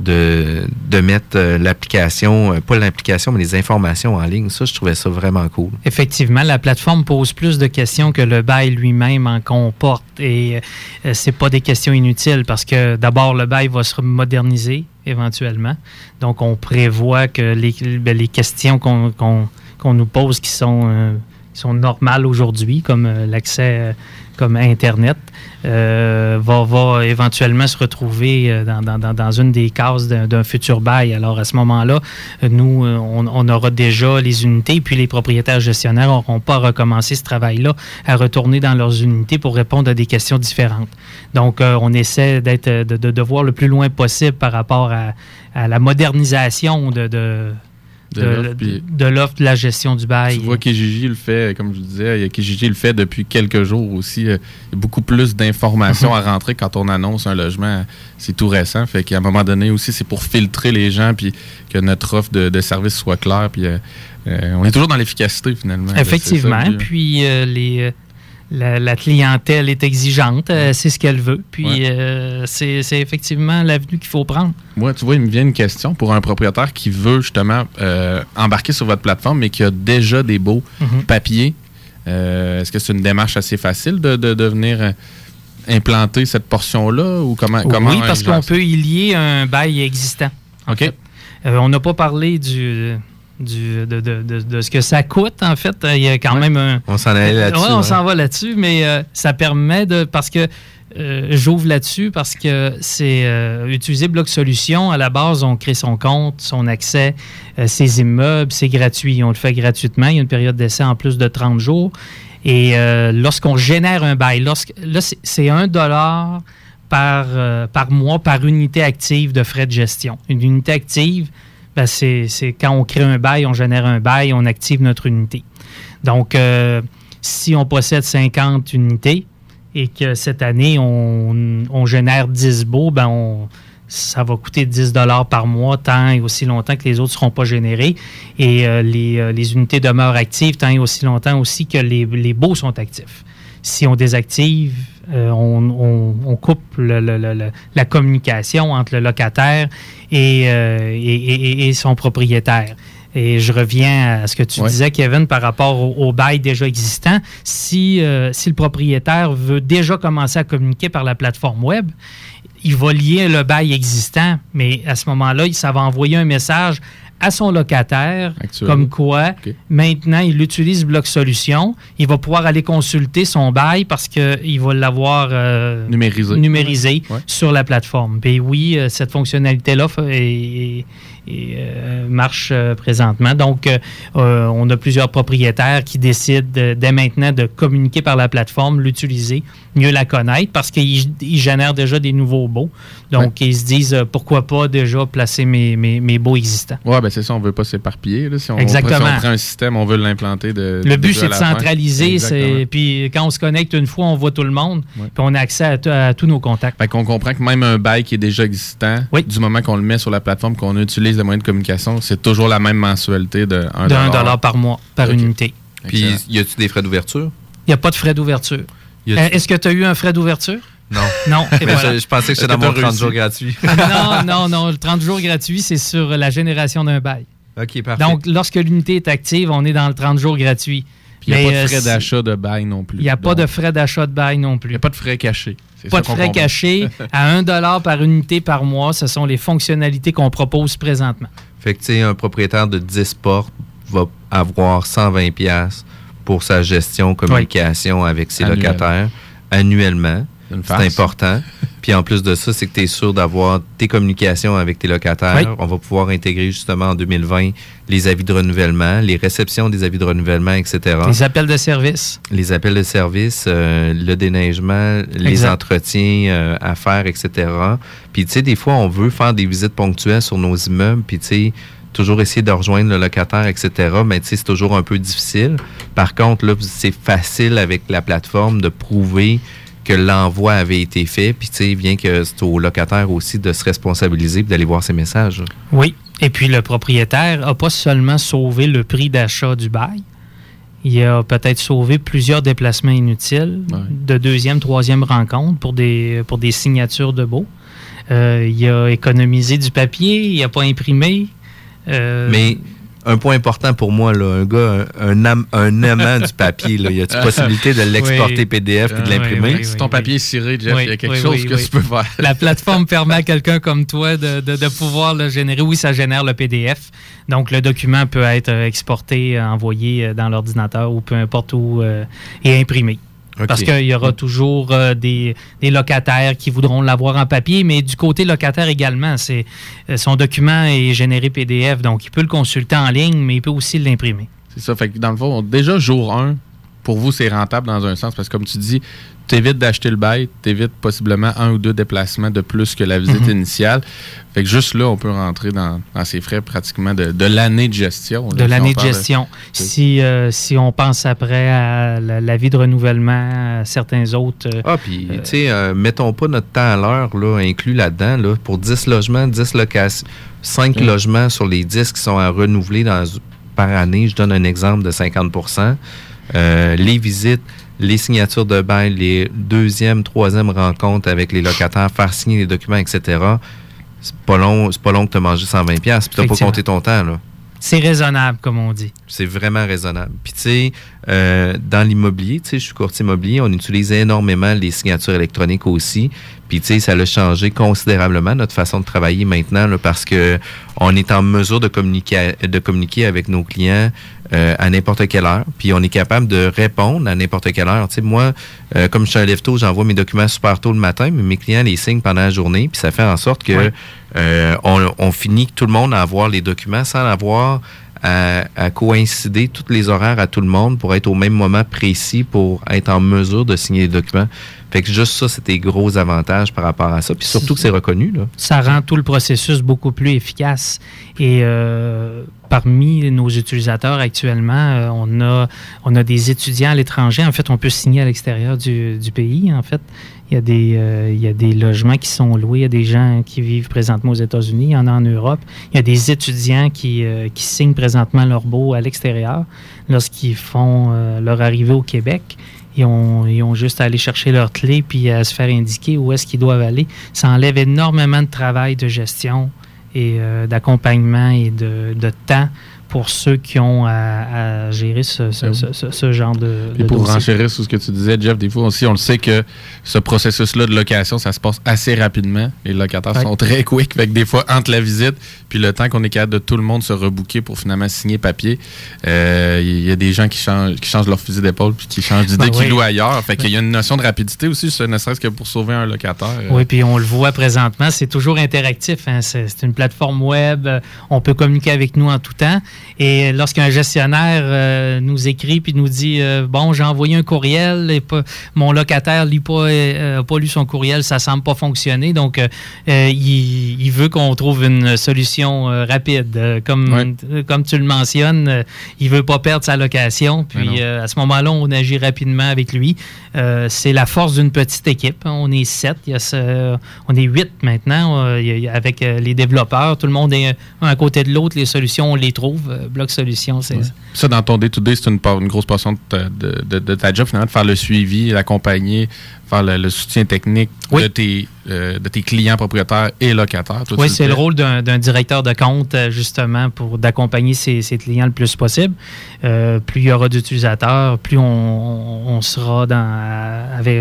Speaker 8: de, de mettre euh, l'application, euh, pas l'application, mais les informations en ligne. Ça, je trouvais ça vraiment cool.
Speaker 10: Effectivement, la plateforme pose plus de questions que le bail lui-même en comporte. Et euh, c'est pas des questions inutiles parce que d'abord, le bail va se moderniser éventuellement. Donc, on prévoit que les, ben, les questions qu'on nous pose qui sont, euh, sont normales aujourd'hui, comme euh, l'accès euh, comme Internet, euh, va, éventuellement se retrouver euh, dans, dans- dans- une des cases d'un futur bail. Alors, à ce moment-là, nous, on, aura déjà les unités, puis les propriétaires gestionnaires n'auront pas recommencé ce travail-là à retourner dans leurs unités pour répondre à des questions différentes. Donc, on essaie d'être, de, de, voir le plus loin possible par rapport à, la modernisation de, de,
Speaker 9: De l'offre,
Speaker 10: de- la gestion du bail.
Speaker 9: Tu vois Kijiji le fait, comme je disais, Kijiji le fait depuis quelques jours aussi. Euh, Il y a beaucoup plus d'informations à rentrer quand on annonce un logement. C'est tout récent. Fait qu'à un moment donné aussi, c'est pour filtrer les gens puis que notre offre de, de service soit claire. Puis euh, euh, on est toujours dans l'efficacité finalement.
Speaker 10: Effectivement.
Speaker 9: Ça,
Speaker 10: Puis euh, les, euh, la, la clientèle est exigeante, euh, c'est ce qu'elle veut. Puis
Speaker 9: Ouais.
Speaker 10: euh, c'est effectivement l'avenue qu'il faut prendre.
Speaker 9: Moi, tu vois, il me vient une question pour un propriétaire qui veut justement euh, embarquer sur votre plateforme, mais qui a déjà des beaux
Speaker 10: Mhm.
Speaker 9: papiers. Est-ce que c'est une démarche assez facile de, de, de venir implanter cette portion-là ou comment, comment
Speaker 10: oui, parce qu'on peut y lier un bail existant.
Speaker 9: OK.
Speaker 10: on n'a pas parlé du, du, de, de- de- de ce que ça coûte, en fait. Il y a quand même un.
Speaker 8: On s'en allait là-dessus,
Speaker 10: Ouais, on s'en va là-dessus, mais euh, ça permet de. Parce que. euh, J'ouvre là-dessus parce que c'est euh, utiliser Bloc Solution. À la base, on crée son compte, son accès, euh, ses immeubles, c'est gratuit. On le fait gratuitement. Il y a une période d'essai en plus de 30 jours. Et lorsqu'on génère un bail, lorsque, là, c'est- un dollar par, par mois par unité active de frais de gestion. Une unité active, ben, c'est quand on crée un bail, on génère un bail, on active notre unité. Donc, euh, si on possède 50 unités et que cette année, on, on génère 10 baux, ben ça va coûter 10 par mois tant et aussi longtemps que les autres ne seront pas générés. Et euh, les, euh, les unités demeurent actives tant et aussi longtemps aussi que les, les baux sont actifs. Si on désactive, on, on- coupe la communication entre le locataire et, euh, et- son propriétaire. Et je reviens à ce que tu disais, Kevin, par rapport au, au bail déjà existant. Si, euh, si le propriétaire veut déjà commencer à communiquer par la plateforme web, il va lier le bail existant, mais à ce moment-là, ça va envoyer un message à son locataire,
Speaker 9: Actuel.
Speaker 10: comme quoi maintenant il utilise Bloc Solution. Il va pouvoir aller consulter son bail parce qu'il va l'avoir euh,
Speaker 9: Numérisé.
Speaker 10: numérisé sur la plateforme. Puis oui, euh, cette fonctionnalité-là est- est, euh, marche euh, présentement. Donc, euh, on a plusieurs propriétaires qui décident de- dès maintenant de communiquer par la plateforme, l'utiliser, mieux la connaître parce qu'ils ils génèrent déjà des nouveaux baux. Donc, ils se disent pourquoi pas déjà placer mes, mes, mes baux existants.
Speaker 9: Ouais, ben c'est ça, on veut pas s'éparpiller. là. Si on,
Speaker 10: Exactement.
Speaker 9: Si on prend un système, on veut l'implanter de.
Speaker 10: Le but, c'est de centraliser. C'est- Puis quand on se connecte une fois, on voit tout le monde. Puis on a accès à tous nos contacts.
Speaker 9: Fait qu'on comprend que même un bail qui est déjà existant, du moment qu'on le met sur la plateforme, qu'on utilise le moyen de communication, c'est toujours la même mensualité de 1
Speaker 10: De 1 dollar par mois, par
Speaker 9: Ok.
Speaker 10: unité.
Speaker 8: Puis, y a-tu des frais d'ouverture?
Speaker 10: Il n'y a pas de frais d'ouverture. Euh, Est-ce que tu as eu un frais d'ouverture?
Speaker 8: Non.
Speaker 10: Non. et
Speaker 8: Mais
Speaker 10: voilà.
Speaker 8: je, je pensais que c'était dans mon
Speaker 9: t'as
Speaker 8: 30
Speaker 9: réussi?
Speaker 8: jours gratuit.
Speaker 10: non, non, non. Le 30 jours gratuit, c'est sur la génération d'un bail.
Speaker 8: OK, parfait.
Speaker 10: Donc, lorsque l'unité est active, on est dans le 30 jours gratuit.
Speaker 9: Puis il n'y a pas de
Speaker 10: euh,
Speaker 9: frais d'achat de bail non plus.
Speaker 10: Il n'y a pas de frais d'achat de bail non plus. Il n'y a
Speaker 9: pas de frais cachés.
Speaker 10: Pas de frais cachés. à 1 par unité par mois, ce sont les fonctionnalités qu'on propose présentement.
Speaker 8: Fait que, un propriétaire de 10 portes va avoir 120$ piastres pour sa gestion, communication avec ses
Speaker 9: Annuel.
Speaker 8: locataires annuellement. C'est important. Puis en plus de ça, c'est que tu es sûr d'avoir tes communications avec tes locataires.
Speaker 10: Oui.
Speaker 8: On va pouvoir intégrer justement en 2020 les avis de renouvellement, les réceptions des avis de renouvellement, etc.
Speaker 10: Les appels de service.
Speaker 8: Les appels de service, euh, le déneigement, les entretiens euh, à faire, etc. Puis tu sais, des fois, on veut faire des visites ponctuelles sur nos immeubles, puis tu sais, toujours essayer de rejoindre le locataire, etc. Mais tu sais, c'est toujours un peu difficile. Par contre, là, c'est facile avec la plateforme de prouver que l'envoi avait été fait, puis tu sais, bien que c'est au locataire aussi de se responsabiliser et d'aller voir ses messages.
Speaker 10: Oui. Et puis le propriétaire n'a pas seulement sauvé le prix d'achat du bail, il a peut-être sauvé plusieurs déplacements inutiles de deuxième, troisième rencontre pour des, pour des signatures de beau. Euh, il a économisé du papier, il n'a pas imprimé. Euh,
Speaker 8: Mais un point important pour moi, là, un gars, un, un, am- un amant du papier, là, y a-t-il possibilité de l'exporter
Speaker 10: Oui.
Speaker 8: PDF et de
Speaker 10: Oui,
Speaker 8: l'imprimer?
Speaker 10: oui,
Speaker 9: Si ton papier est ciré, Jeff,
Speaker 10: Oui,
Speaker 9: il y a quelque
Speaker 10: oui,
Speaker 9: chose
Speaker 10: oui,
Speaker 9: que
Speaker 10: oui.
Speaker 9: tu peux faire.
Speaker 10: La plateforme permet à quelqu'un comme toi de, de- de pouvoir le générer. Oui, ça génère le PDF. Donc, le document peut être exporté, envoyé euh, dans l'ordinateur ou peu importe où euh, et imprimé. Parce qu'il y aura toujours euh, des, des locataires qui voudront l'avoir en papier, mais du côté locataire également, c'est euh, son document est généré PDF, donc il peut le consulter en ligne, mais il peut aussi l'imprimer.
Speaker 9: C'est ça. Fait que dans le fond, déjà, jour 1, pour vous, c'est rentable dans un sens? Parce que, comme tu dis, tu évites d'acheter le bail, tu évites possiblement un ou deux déplacements de plus que la visite
Speaker 10: Mhm.
Speaker 9: initiale. Fait que juste là, on peut rentrer dans, dans ces frais pratiquement de, de l'année de gestion. là,
Speaker 10: de
Speaker 9: si
Speaker 10: l'année de gestion. Si, euh, si on pense après à la, la vie de renouvellement, à certains autres. euh,
Speaker 8: Ah, puis, tu sais, euh, mettons pas notre temps à l'heure, là, inclus là-dedans, là, pour 10 logements, 10 locations, 5
Speaker 9: Mm.
Speaker 8: logements sur les 10 qui sont à renouveler dans, par année. Je donne un exemple de 50 Euh, Les visites, les signatures de bail, les deuxième, troisième rencontres avec les locataires, faire signer les documents, etc. C'est pas long, c'est pas long que tu as mangé 120$, puis tu pas compté ton temps, là.
Speaker 10: c'est raisonnable, comme on dit.
Speaker 8: C'est vraiment raisonnable. Puis, tu sais, euh, dans l'immobilier, tu sais, je suis courtier immobilier, on utilise énormément les signatures électroniques aussi. Puis, tu sais, ça a changé considérablement notre façon de travailler maintenant, là, parce que on est en mesure de communiquer, de communiquer avec nos clients euh, à n'importe quelle heure. Puis, on est capable de répondre à n'importe quelle heure. Tu sais, moi, euh, comme je suis un lève tôt, j'envoie mes documents super tôt le matin, mais mes clients les signent pendant la journée. Puis, ça fait en sorte que euh, on, on finit tout le monde à avoir les documents sans avoir à, coïncider tous les horaires à tout le monde pour être au même moment précis pour être en mesure de signer les documents. Fait que juste ça, c'est des gros avantages par rapport à ça. Puis surtout que c'est reconnu. Là.
Speaker 10: Ça rend tout le processus beaucoup plus efficace. Et euh, parmi nos utilisateurs actuellement, euh, on, a, on a des étudiants à l'étranger. En fait, on peut signer à l'extérieur du, du pays. En fait, il y, a des, euh, il y a des logements qui sont loués. Il y a des gens qui vivent présentement aux États-Unis. Il y en a en Europe. Il y a des étudiants qui, euh, qui signent présentement leur beau à l'extérieur lorsqu'ils font euh, leur arrivée au Québec. Ils ont, ils ont juste à aller chercher leur clé puis à se faire indiquer où est-ce qu'ils doivent aller. Ça enlève énormément de travail de gestion et d'accompagnement et de, de temps pour ceux qui ont à, à gérer ce, ce- ce- ce- ce genre de,
Speaker 9: Et
Speaker 10: de
Speaker 9: pour renchérir sur ce que tu disais, Jeff, des fois aussi, on le sait que ce processus-là de location, ça se passe assez rapidement. Les locataires
Speaker 10: Ouais.
Speaker 9: sont très quick. Fait que des fois, entre la visite puis le temps qu'on est capable de tout le monde se rebooker pour finalement signer papier, euh, il y a des gens qui changent, qui changent leur fusil d'épaule puis qui changent d'idée,
Speaker 10: Ben
Speaker 9: qui
Speaker 10: oui.
Speaker 9: louent ailleurs. Fait qu'il y a une notion de rapidité aussi, ne serait-ce que pour sauver un locataire. euh.
Speaker 10: Oui, puis on le voit présentement, c'est toujours interactif. hein. C'est c'est une plateforme web, euh, on peut communiquer avec nous en tout temps. Et lorsqu'un gestionnaire euh, nous écrit puis nous dit euh, bon, j'ai envoyé un courriel et pas, mon locataire lit pas, euh, a pas lu son courriel, ça semble pas fonctionner. Donc, il, il veut qu'on trouve une solution rapide. Comme comme tu le mentionnes, il veut pas perdre sa location. Puis à ce moment-là, on agit rapidement avec lui. C'est la force d'une petite équipe. hein. On est sept, il y a ce- on est huit maintenant avec les développeurs. Tout le monde est un à côté de l'autre. Les solutions, on les trouve. Euh, Bloc Solutions, c'est
Speaker 9: Ça, dans ton day-to-day, c'est une, grosse portion de ta, de, de- de ta job, finalement, de faire le suivi, l'accompagner, faire le, le soutien technique de, tes, euh, de tes clients propriétaires et locataires. Toi,
Speaker 10: Oui, c'est le rôle d'un directeur de compte, euh, justement, pour d'accompagner ses, ses clients le plus possible. Euh, plus il y aura d'utilisateurs, plus on, on- on sera dans, avec,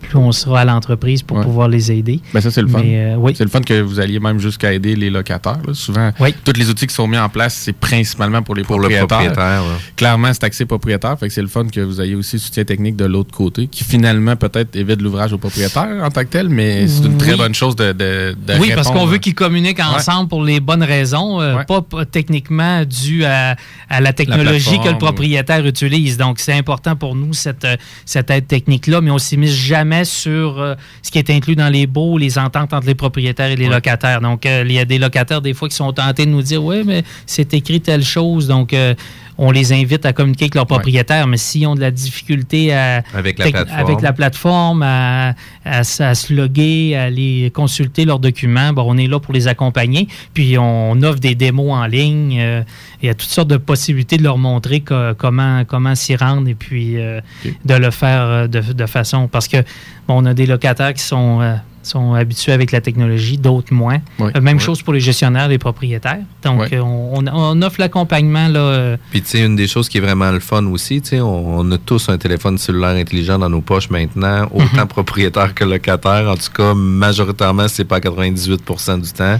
Speaker 10: plus on sera à l'entreprise pour
Speaker 9: Ouais.
Speaker 10: pouvoir les aider.
Speaker 9: Ben ça, c'est le fun.
Speaker 10: Euh, oui.
Speaker 9: C'est le fun que vous alliez même jusqu'à aider les locataires. là. Souvent, tous les outils qui sont mis en place, c'est principalement pour les
Speaker 8: Pour le
Speaker 9: propriétaires.
Speaker 8: propriétaire, ouais.
Speaker 9: Clairement, c'est axé propriétaire. Fait que c'est le fun que vous ayez aussi le soutien technique de l'autre côté, qui finalement peut-être évite l'ouvrage au propriétaire en tant que tel, mais c'est une très
Speaker 10: Oui.
Speaker 9: bonne chose de, de, de
Speaker 10: oui, parce qu'on veut qu'ils communiquent
Speaker 9: Ouais.
Speaker 10: ensemble pour les bonnes raisons, euh, pas, pas techniquement dû à, à la technologie que le propriétaire utilise. Donc, c'est important pour nous, cette, euh, cette aide technique-là, mais on ne jamais sur euh, ce qui est inclus dans les baux, les ententes entre les propriétaires et les locataires. Donc, euh, il y a des locataires, des fois, qui sont tentés de nous dire Oui, mais c'est écrit telle chose. Donc, euh, on les invite à communiquer avec leur propriétaire, mais s'ils ont de la difficulté à,
Speaker 8: Avec la plateforme.
Speaker 10: avec la plateforme, à, à se loguer, à aller consulter leurs documents. Bon, on est là pour les accompagner. Puis on offre des démos en ligne. euh, il y a toutes sortes de possibilités de leur montrer co- comment, comment s'y rendre et puis euh, de le faire euh, de, de façon. Parce que bon, on a des locataires qui sont. Sont habitués avec la technologie, d'autres moins.
Speaker 8: Oui.
Speaker 10: Euh, même
Speaker 8: Oui.
Speaker 10: chose pour les gestionnaires, les propriétaires. Donc, euh, on, offre l'accompagnement là, euh,
Speaker 8: Puis, tu sais, une des choses qui est vraiment le fun aussi, tu sais, on, on a tous un téléphone cellulaire intelligent dans nos poches maintenant, autant propriétaires que locataires. En tout cas, majoritairement, c'est pas à 98% du temps.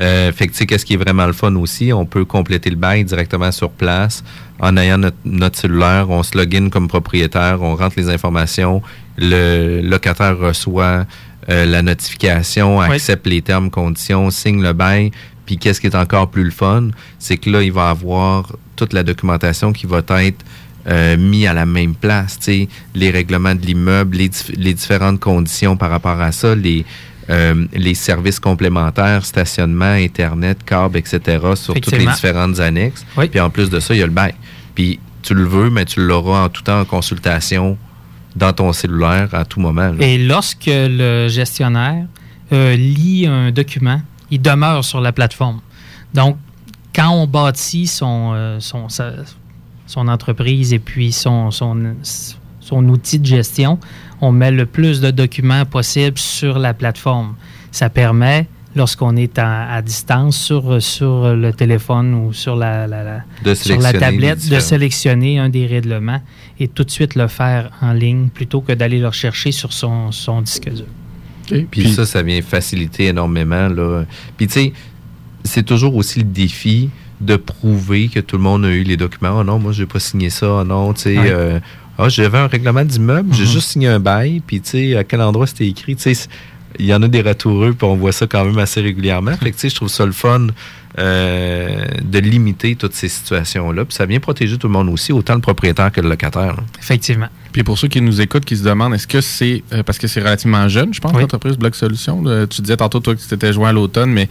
Speaker 8: Euh, fait que, tu sais, qu'est-ce qui est vraiment le fun aussi? On peut compléter le bail directement sur place. En ayant notre, notre cellulaire, on se login comme propriétaire, on rentre les informations, le locataire reçoit euh, la notification, accepte les termes, conditions, signe le bail. Puis qu'est-ce qui est encore plus le fun, c'est que là, il va avoir toute la documentation qui va être euh, mis à la même place. Les règlements de l'immeuble, les, dif- les différentes conditions par rapport à ça, les, euh, les services complémentaires, stationnement, Internet, câble, etc., sur toutes les différentes annexes.
Speaker 10: Oui.
Speaker 8: Puis en plus de ça, il y a le bail. Puis tu le veux, mais tu l'auras en tout temps en consultation dans ton cellulaire à tout moment.
Speaker 10: Et lorsque le gestionnaire euh, lit un document, il demeure sur la plateforme. Donc, quand on bâtit son, euh, entreprise et puis son, son, son outil de gestion, on met le plus de documents possible sur la plateforme. Ça permet, lorsqu'on est à, à distance sur, sur le téléphone ou sur la, la- la-
Speaker 8: De
Speaker 10: sur la tablette, de sélectionner un des règlements et tout de suite le faire en ligne plutôt que d'aller le rechercher sur son, son disque dur.
Speaker 8: Puis, ça, ça vient faciliter énormément. Là. Puis tu sais, c'est toujours aussi le défi de prouver que tout le monde a eu les documents. Oh non, moi, j'ai pas signé ça. Oh non, tu sais.
Speaker 10: Ouais.
Speaker 8: euh, ah, j'avais un règlement d'immeuble, j'ai
Speaker 10: Mhm.
Speaker 8: juste signé un bail. Puis tu sais, à quel endroit c'était écrit. Tu sais, c'est- il y en a des ratoureux, puis on voit ça quand même assez régulièrement. Fait que tu sais, je trouve ça le fun euh, de limiter toutes ces situations-là. Puis ça vient protéger tout le monde aussi, autant le propriétaire que le locataire. là.
Speaker 10: Effectivement.
Speaker 9: Puis pour ceux qui nous écoutent, qui se demandent, est-ce que c'est euh, parce que c'est relativement jeune, je pense, l'entreprise Bloc Solutions. tu disais tantôt toi que tu t'étais joint à l'automne, mais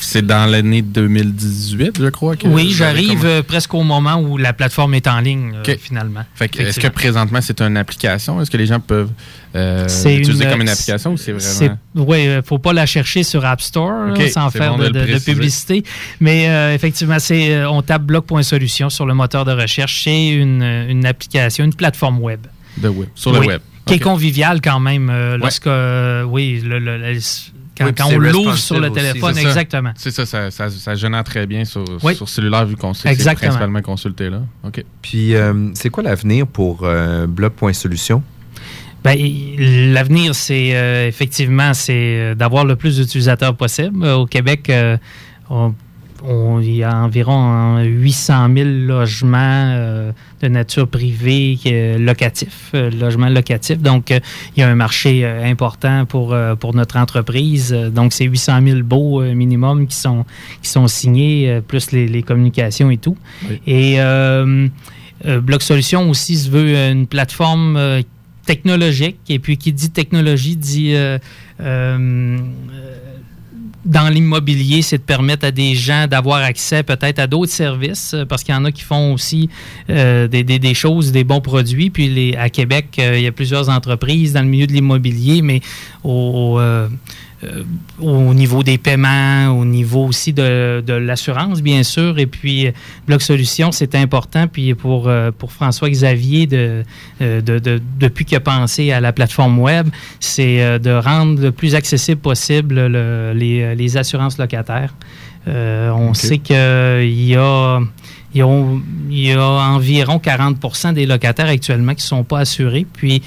Speaker 9: c'est dans l'année 2018, je crois. Que
Speaker 10: oui, j'arrive euh, presque au moment où la plateforme est en ligne, euh, finalement.
Speaker 9: Est-ce que présentement c'est une application? Est-ce que les gens peuvent euh, l'utiliser comme une application ou c'est vraiment
Speaker 10: Oui, il ne faut pas la chercher sur App Store là,
Speaker 9: OK,
Speaker 10: sans faire
Speaker 9: bon
Speaker 10: de, publicité. Mais euh, effectivement, c'est euh, on tape bloc.solution sur le moteur de recherche. C'est une, une application, une plateforme web.
Speaker 9: de web sur le
Speaker 10: Oui,
Speaker 9: web
Speaker 10: Qui est
Speaker 9: OK.
Speaker 10: convivial quand même euh, lorsque, euh, oui, le- le- le- quand,
Speaker 9: Oui,
Speaker 10: quand
Speaker 9: puis
Speaker 10: on l'ouvre sur le téléphone. Exactement.
Speaker 9: C'est ça, ça, ça, ça génère très bien sur,
Speaker 10: Oui.
Speaker 9: sur cellulaire vu qu'on sait c'est principalement consulté là. OK.
Speaker 8: Puis euh, c'est quoi l'avenir pour euh, Bloc.solution?
Speaker 10: Ben, L'avenir, c'est euh, effectivement c'est euh, d'avoir le plus d'utilisateurs possible. Au Québec, euh, on- on- il y a environ euh, 800 000 logements euh, de nature privée euh, locatifs, euh, logements locatifs. Donc, euh, il y a un marché important pour, pour notre entreprise. Donc, c'est 800 000 baux minimum qui sont, qui sont signés, plus les, les communications et tout.
Speaker 9: Oui.
Speaker 10: Et Bloc Solutions aussi se veut une plateforme technologique. Et puis, qui dit technologie dit dans l'immobilier, c'est de permettre à des gens d'avoir accès peut-être à d'autres services, euh, parce qu'il y en a qui font aussi euh, des, des- des choses, des bons produits. Puis les, à Québec, euh, il y a plusieurs entreprises dans le milieu de l'immobilier, mais au, euh, au niveau des paiements, au niveau aussi de, de l'assurance, bien sûr. Et puis, euh, Bloc Solutions, c'est important. Puis pour, euh, pour François Xavier, de, de- de- depuis qu'il a pensé à la plateforme web, c'est de rendre le plus accessible possible le- les, les assurances locataires. Euh, on sait qu'il y a, il y, a, il y a environ 40% des locataires actuellement qui ne sont pas assurés. Puis,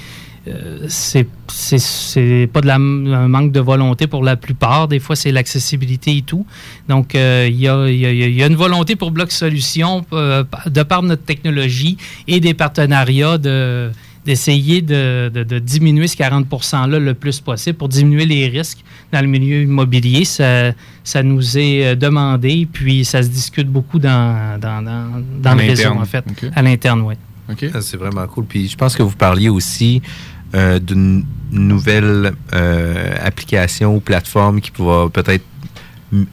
Speaker 10: euh, c'est c'est- c'est pas de la, un manque de volonté pour la plupart. Des fois, c'est l'accessibilité et tout. Donc, euh, il y, a, il y a- il y a une volonté pour Bloc Solutions, euh, de par notre technologie et des partenariats, de d'essayer de, de- de diminuer ce 40 %-là le plus possible pour diminuer les risques dans le milieu immobilier. Ça, ça nous est euh, demandé, puis ça se discute beaucoup dans, dans, dans, dans le réseau, en fait. À l'interne, oui.
Speaker 8: Ça, C'est vraiment cool. Puis je pense que vous parliez aussi euh, d'une nouvelle euh, application ou plateforme qui pourra peut-être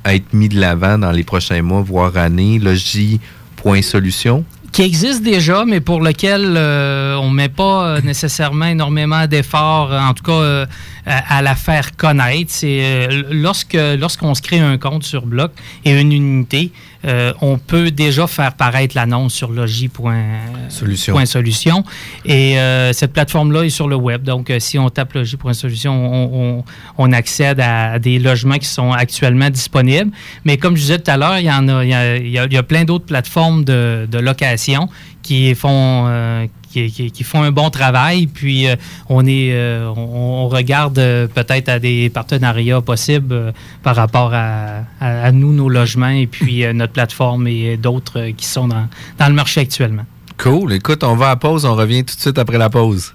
Speaker 8: être mise de l'avant dans les prochains mois, voire années, Logi.solution.
Speaker 10: qui existe déjà, mais pour lequel euh, on ne met pas nécessairement énormément d'efforts, en tout cas à, à la faire connaître. C'est lorsque lorsqu'on se crée un compte sur Bloc et une unité, euh, on peut déjà faire paraître l'annonce sur logis.solution.
Speaker 8: Solution.
Speaker 10: Et euh, cette plateforme-là est sur le web. Donc, euh, si on tape logis.solution, on, on, on accède à, des logements qui sont actuellement disponibles. Mais comme je disais tout à l'heure, il y en a, il y a, il y a- il y a plein d'autres plateformes de, de location qui font euh, qui, qui- qui font un bon travail. Puis euh, on est euh, on, on regarde euh, peut-être à des partenariats possibles euh, par rapport à, à- à nous, nos logements, et puis euh, notre plateforme et d'autres euh, qui sont dans, dans le marché actuellement.
Speaker 8: Cool. Écoute, on va à pause. On revient tout de suite après la pause.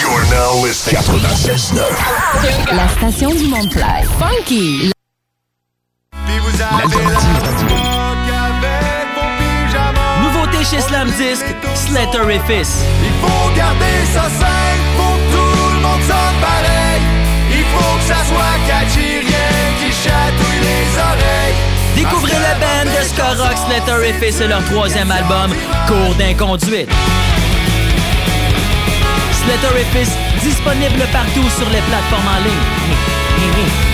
Speaker 12: You're now listening 96.9.
Speaker 11: La station du Mont-Clair. Funky.
Speaker 13: Chez Slam Disc, Slater et Fils.
Speaker 16: Il faut garder ça simple, faut que tout le monde sonne pareil. Il faut que ça soit catchy, rien qui chatouille les oreilles.
Speaker 13: Découvrez la band de ska rock Slater et Fils et leur troisième album, Cours d'inconduite. Slater et Fils, disponible partout sur les plateformes en ligne.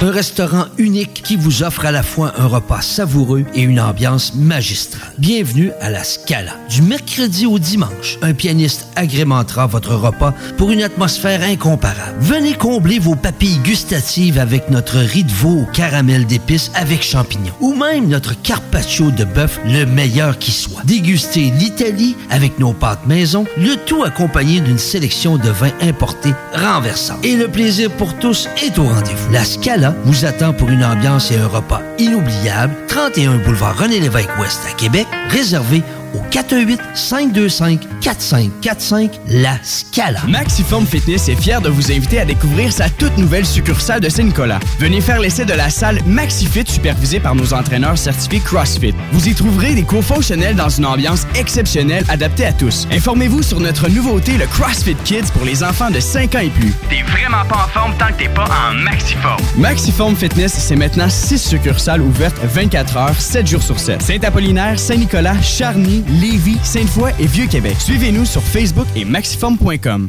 Speaker 14: Un restaurant unique qui vous offre à la fois un repas savoureux et une ambiance magistrale. Bienvenue à la Scala. Du mercredi au dimanche, un pianiste agrémentera votre repas pour une atmosphère incomparable. Venez combler vos papilles gustatives avec notre riz de veau au caramel d'épices avec champignons ou même notre carpaccio de bœuf le meilleur qui soit. Dégustez l'Italie avec nos pâtes maison, le tout accompagné d'une sélection de vins importés renversants. Et le plaisir pour tous est au rendez-vous. La Scala vous attend pour une ambiance et un repas inoubliables. 31 boulevard René-Lévesque Ouest à Québec, réservé au 418-525-4545, La Scala.
Speaker 2: Maxiform Fitness est fier de vous inviter à découvrir sa toute nouvelle succursale de Saint-Nicolas. Venez faire l'essai de la salle MaxiFit supervisée par nos entraîneurs certifiés CrossFit. Vous y trouverez des cours fonctionnels dans une ambiance exceptionnelle adaptée à tous. Informez-vous sur notre nouveauté, le CrossFit Kids pour les enfants de 5 ans et plus.
Speaker 1: T'es vraiment pas en forme tant que t'es pas en maxiforme.
Speaker 2: Maxiform Fitness, c'est maintenant 6 succursales ouvertes 24 heures, 7 jours sur 7. Saint-Apollinaire, Saint-Nicolas, Charny, Lévis, Sainte-Foy et Vieux-Québec. Suivez-nous sur Facebook et maxiform.com.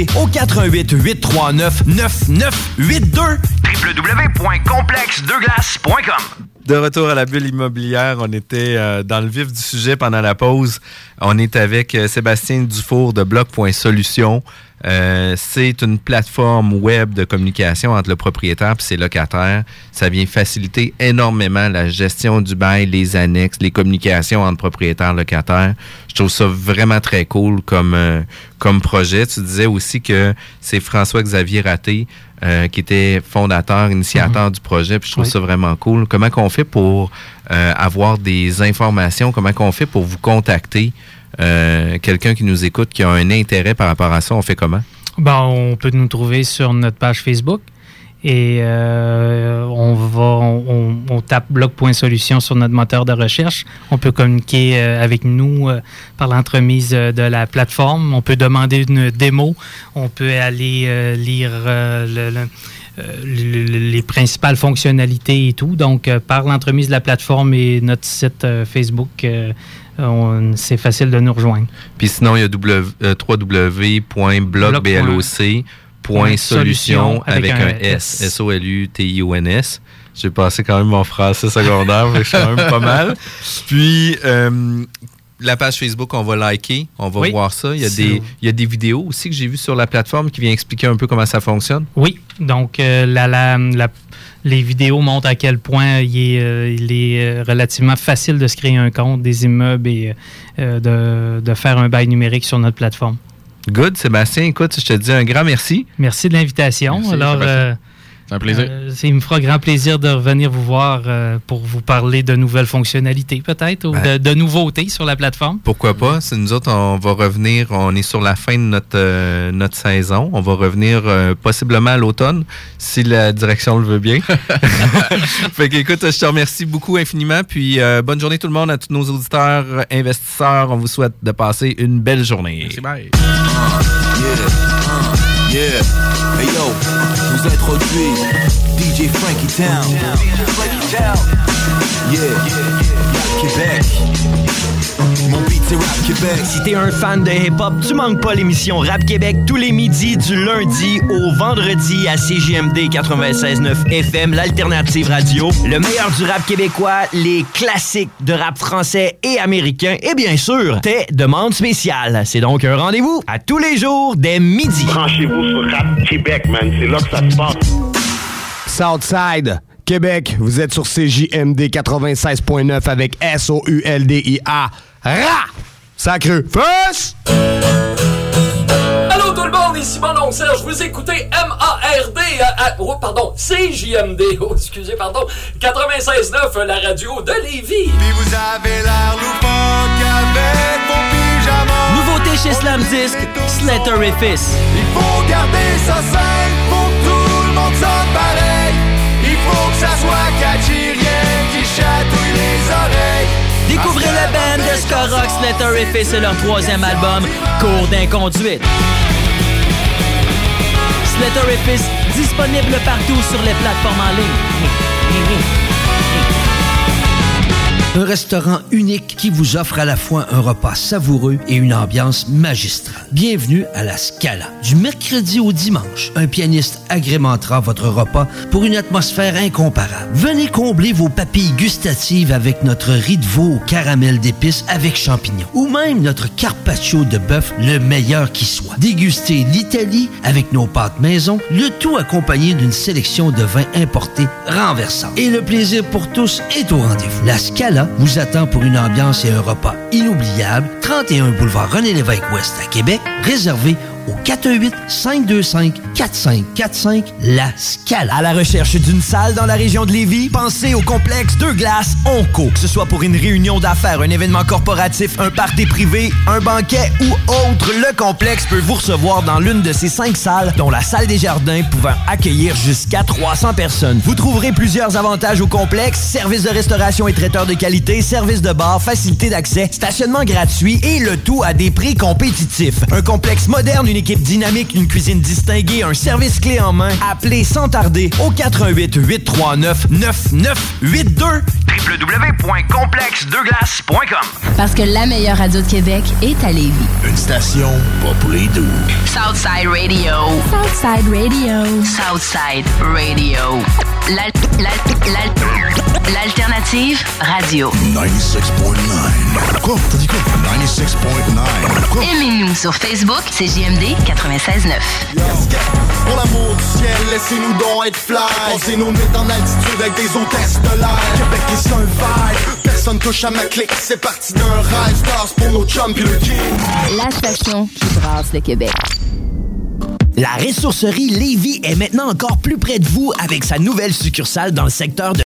Speaker 6: au 88 839 9982.
Speaker 1: www.complexdeglace.com
Speaker 8: De retour à la bulle immobilière, on était euh, dans le vif du sujet pendant la pause. On est avec euh, Sébastien Dufour de Bloc.solution. Euh, c'est une plateforme web de communication entre le propriétaire et ses locataires. Ça vient faciliter énormément la gestion du bail, les annexes, les communications entre propriétaires et locataires. Je trouve ça vraiment très cool comme, euh, comme projet. Tu disais aussi que c'est François-Xavier Raté euh, qui était fondateur, initiateur du projet. Puis je trouve
Speaker 10: Oui.
Speaker 8: ça vraiment cool. Comment qu'on fait pour euh, avoir des informations? Comment qu'on fait pour vous contacter? Euh, Quelqu'un qui nous écoute, qui a un intérêt par rapport à ça, on fait comment?
Speaker 10: Bon, on peut nous trouver sur notre page Facebook et euh, on va on, on- tape blog.solution sur notre moteur de recherche. On peut communiquer euh, avec nous euh, par l'entremise de la plateforme. On peut demander une démo. On peut aller lire le- le- le- le- les principales fonctionnalités et tout. Donc, par l'entremise de la plateforme et notre site Facebook, c'est facile de nous rejoindre.
Speaker 8: Puis sinon, il y a w, euh, www.blogbloc.solution avec un S. S-O-L-U-T-I-O-N-S. J'ai passé quand même mon français secondaire, je suis quand même pas mal. Puis, euh, la page Facebook, on va liker, on va
Speaker 10: Oui.
Speaker 8: voir ça. Il y, a des, il y a des vidéos aussi que j'ai vues sur la plateforme qui viennent expliquer un peu comment ça fonctionne.
Speaker 10: Oui, donc euh, la- la- la- les vidéos montrent à quel point il est, euh, il est relativement facile de se créer un compte, des immeubles et euh, de, de faire un bail numérique sur notre plateforme.
Speaker 8: Good, Sébastien, écoute, je te dis un grand merci.
Speaker 10: Merci de l'invitation. Alors,
Speaker 9: C'est un plaisir.
Speaker 10: euh, il me fera grand plaisir de revenir vous voir euh, pour vous parler de nouvelles fonctionnalités, peut-être, ou
Speaker 8: Ben.
Speaker 10: de, de nouveautés sur la plateforme.
Speaker 8: Pourquoi pas? C'est nous autres, on va revenir, on est sur la fin de notre, euh, notre saison. On va revenir euh, possiblement à l'automne, si la direction le veut bien. fait que, écoute, je te remercie beaucoup infiniment. Puis euh, bonne journée tout le monde, à tous nos auditeurs, investisseurs. On vous souhaite de passer une belle journée. Merci,
Speaker 9: bye.
Speaker 16: Yeah. Hey yo, vous introduis DJ Frankie Town. Yeah. Rap Québec. Mon beat c'est Rap Québec.
Speaker 6: Si t'es un fan de hip-hop, tu manques pas l'émission Rap Québec tous les midis du lundi au vendredi à CGMD 96.9 FM, l'alternative radio. Le meilleur du rap québécois, les classiques de rap français et américain et bien sûr, tes demandes spéciales. C'est donc un rendez-vous à tous les jours dès midi.
Speaker 17: Branchez-vous sur Rap Québec, man. C'est là que ça se passe.
Speaker 18: Southside, Québec, vous êtes sur CJMD 96.9 avec S-O-U-L-D-I-A. Ra! Sacré. Fus!
Speaker 19: Allô tout le monde, ici mon nom Serge, vous écoutez M-A-R-D, à- à- oh, pardon, CJMD, oh, excusez, pardon, 96.9, la radio de Lévis.
Speaker 16: Puis vous avez l'air loufoque avec vos pyjamas.
Speaker 13: Nouveauté chez Slam Disc, Slatterifice.
Speaker 16: Il faut garder ça simple pour que tout le monde sonne pareil. Ça soit qui chatouille les oreilles.
Speaker 13: Découvrez le band de ska rock Slatterifice et leur troisième album, Cours d'inconduite. Slatterifice, disponible partout sur les plateformes en ligne.
Speaker 14: Un restaurant unique qui vous offre à la fois un repas savoureux et une ambiance magistrale. Bienvenue à la Scala. Du mercredi au dimanche, un pianiste agrémentera votre repas pour une atmosphère incomparable. Venez combler vos papilles gustatives avec notre riz de veau au caramel d'épices avec champignons ou même notre carpaccio de bœuf le meilleur qui soit. Dégustez l'Italie avec nos pâtes maison, le tout accompagné d'une sélection de vins importés renversants. Et le plaisir pour tous est au rendez-vous. La Scala vous attend pour une ambiance et un repas inoubliables. 31 boulevard René-Lévesque Ouest à Québec, réservé au 418-525-4545, La Scala.
Speaker 6: À la recherche d'une salle dans la région de Lévis, pensez au complexe Deux Glaces Onco. Que ce soit pour une réunion d'affaires, un événement corporatif, un party privé, un banquet ou autre, le complexe peut vous recevoir dans l'une de ces cinq salles, dont la salle des jardins pouvant accueillir jusqu'à 300 personnes. Vous trouverez plusieurs avantages au complexe, services de restauration et traiteurs de qualité, services de bar, facilité d'accès, stationnement gratuit et le tout à des prix compétitifs. Un complexe moderne, une équipe dynamique, une cuisine distinguée, un service clé en main. Appelez sans tarder au 88 839 9982.
Speaker 1: www.complexdeglace.com
Speaker 11: Parce que la meilleure radio de Québec est à Lévis.
Speaker 12: Une station pas pour les doux.
Speaker 11: Southside Radio. Southside Radio. Southside Radio. L'al- l'al- l'al- L'alternative radio.
Speaker 12: 96.9. Quoi? T'as dit quoi? 96.9. Quoi?
Speaker 11: Aimez-nous sur Facebook, c'est JMD 96.9.
Speaker 16: Pour l'amour du ciel, laissez-nous donc être fly. Posez nos nuits en altitude avec des hôtesses de l'air. Québec est un vibe, personne touche à ma clique. C'est parti d'un rêve, stars pour nos chums pis le king.
Speaker 11: La station qui brasse le Québec.
Speaker 6: La ressourcerie Lévis est maintenant encore plus près de vous avec sa nouvelle succursale dans le secteur de